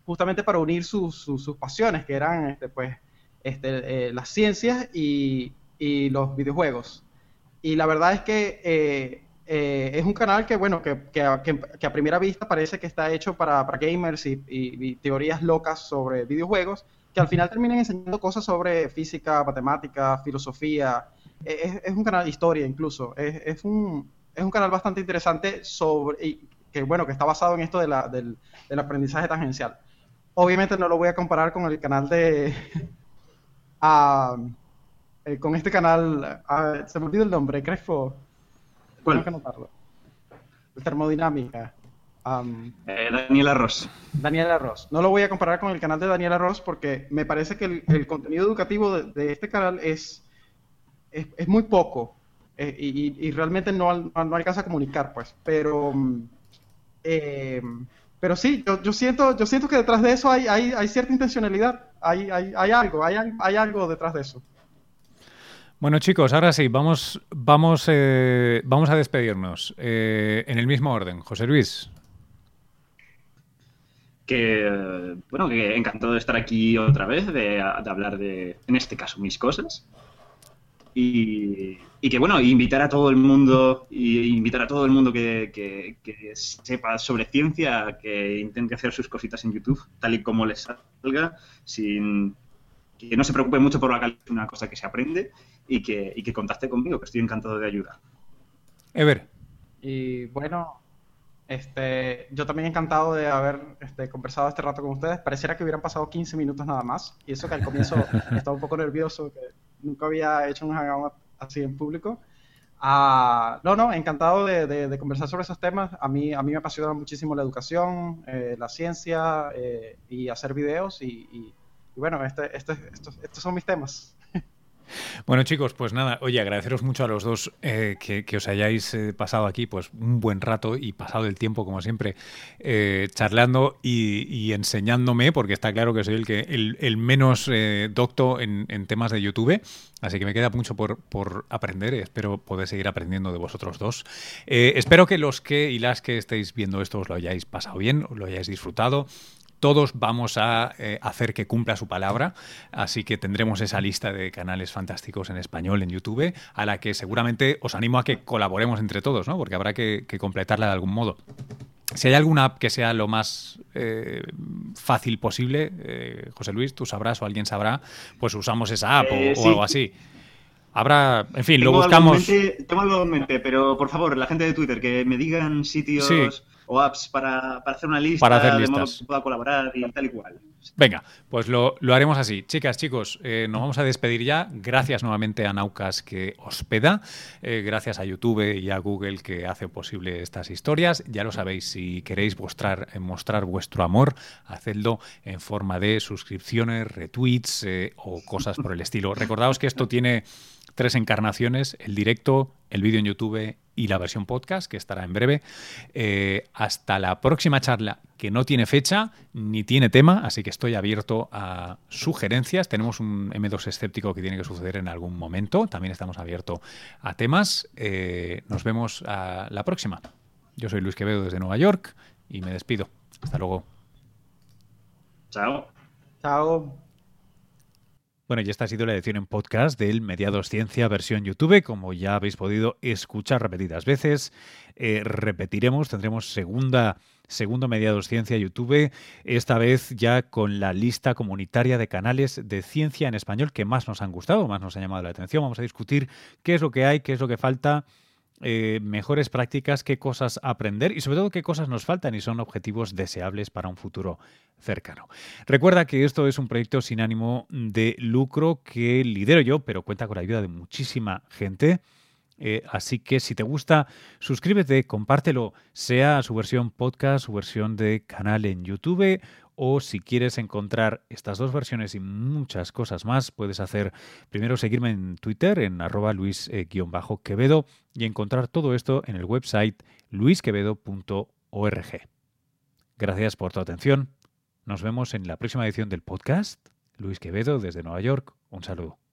justamente para unir sus, pasiones, que eran este, pues, este, eh, las ciencias y, y los videojuegos. Y la verdad es que eh, eh, es un canal que, bueno, que, que, a, que- a primera vista parece que está hecho para, para gamers y teorías locas sobre videojuegos, que al final terminan enseñando cosas sobre física, matemática, filosofía. Eh, Es, es un canal de historia incluso. Es, es un, es un canal bastante interesante sobre, y que, bueno, que está basado en esto de la- del, del aprendizaje tangencial. Obviamente no lo voy a comparar con el canal de... ah, eh, con este canal, se me olvidó el nombre, Crespo. ¿Cuál? Tengo que anotarlo. El Termodinámica. Eh, Daniela Ross. Daniela Ross. No lo voy a comparar con el canal de Daniela Ross porque me parece que el, el contenido educativo de, de este canal es, es, es muy poco eh, y, y- y realmente no, no alcanza a comunicar, pues. Pero, mm, eh, pero sí, yo, yo siento, yo siento que detrás de eso hay, hay, hay cierta intencionalidad. Hay, hay, hay algo, hay, hay algo detrás de eso. Bueno chicos, ahora sí, vamos, vamos, eh, vamos a despedirnos eh, en el mismo orden. José Luis. Que, bueno, que encantado de estar aquí otra vez, de, hablar de, en este caso, mis cosas. Y, que, bueno, invitar a todo el mundo, y invitar a todo el mundo que, que, sepa sobre ciencia, que intente hacer sus cositas en YouTube, tal y como les salga, sin que no se preocupe mucho por la calidad, es una cosa que se aprende y que, y que contacte conmigo, que estoy encantado de ayudar. Ever. Y bueno, este, yo también encantado de haber este, conversado este rato con ustedes. Pareciera que hubieran pasado 15 minutos nada más. Y eso que al comienzo estaba un poco nervioso, que nunca había hecho un hangout así en público. Ah, no, no, encantado de, conversar sobre esos temas. A mí, a mí me apasiona muchísimo la educación, eh, la ciencia eh, y hacer videos. Y, y, bueno, este, este, estos, estos son mis temas. Bueno, chicos, pues nada, oye, agradeceros mucho a los dos eh, que, os hayáis eh, pasado aquí pues un buen rato y pasado el tiempo, como siempre, eh, charlando y, enseñándome, porque está claro que soy el que el, menos docto en, temas de YouTube. Así que me queda mucho por, por aprender. Espero poder seguir aprendiendo de vosotros dos. espero que los que y las que estéis viendo esto os lo hayáis pasado bien, os lo hayáis disfrutado todos vamos a eh, hacer que cumpla su palabra, así que tendremos esa lista de canales fantásticos en español en YouTube, a la que seguramente os animo a que colaboremos entre todos, ¿no? porque habrá que, completarla de algún modo. Si hay alguna app que sea lo más eh, fácil posible, eh, José Luis, tú sabrás o alguien sabrá, pues usamos esa app o, algo así. Habrá, en fin, lo buscamos. tengo algo en mente, pero por favor, la gente de Twitter, que me digan sitios o apps para, hacer una lista, para hacer listas. de pueda colaborar y tal y cual. Venga, pues lo, haremos así. Chicas, chicos, eh, nos vamos a despedir ya. Gracias nuevamente a Naucas que hospeda. Eh, gracias a YouTube y a Google que hace posible estas historias. Ya lo sabéis, si queréis mostrar, eh, mostrar vuestro amor, hacedlo en forma de suscripciones, retweets o cosas por el estilo. Recordaos que esto tiene tres encarnaciones, el directo, el vídeo en YouTube y la versión podcast, que estará en breve. Eh, hasta la próxima charla, que no tiene fecha ni tiene tema, así que estoy abierto a sugerencias. Tenemos un M2 escéptico que tiene que suceder en algún momento. También estamos abiertos a temas. Eh, nos vemos a la próxima. Yo soy Luis Quevedo desde Nueva York y me despido. Hasta luego. Chao. Chao. Bueno, y esta ha sido la edición en podcast del Mediados Ciencia versión YouTube. Como ya habéis podido escuchar repetidas veces, eh, repetiremos, tendremos segunda, segundo Mediados Ciencia YouTube, esta vez ya con la lista comunitaria de canales de ciencia en español que más nos han gustado, más nos ha llamado la atención. Vamos a discutir qué es lo que hay, qué es lo que falta eh, mejores prácticas, qué cosas aprender y sobre todo qué cosas nos faltan y son objetivos deseables para un futuro cercano. Recuerda que esto es un proyecto sin ánimo de lucro que lidero yo, pero cuenta con la ayuda de muchísima gente. Eh, así que si te gusta, suscríbete, compártelo, sea su versión podcast, su versión de canal en YouTube o si quieres encontrar estas dos versiones y muchas cosas más, puedes hacer primero seguirme en Twitter en arroba luis-quevedo y encontrar todo esto en el website luisquevedo.org. Gracias por tu atención. Nos vemos en la próxima edición del podcast. Luis Quevedo desde Nueva York. Un saludo.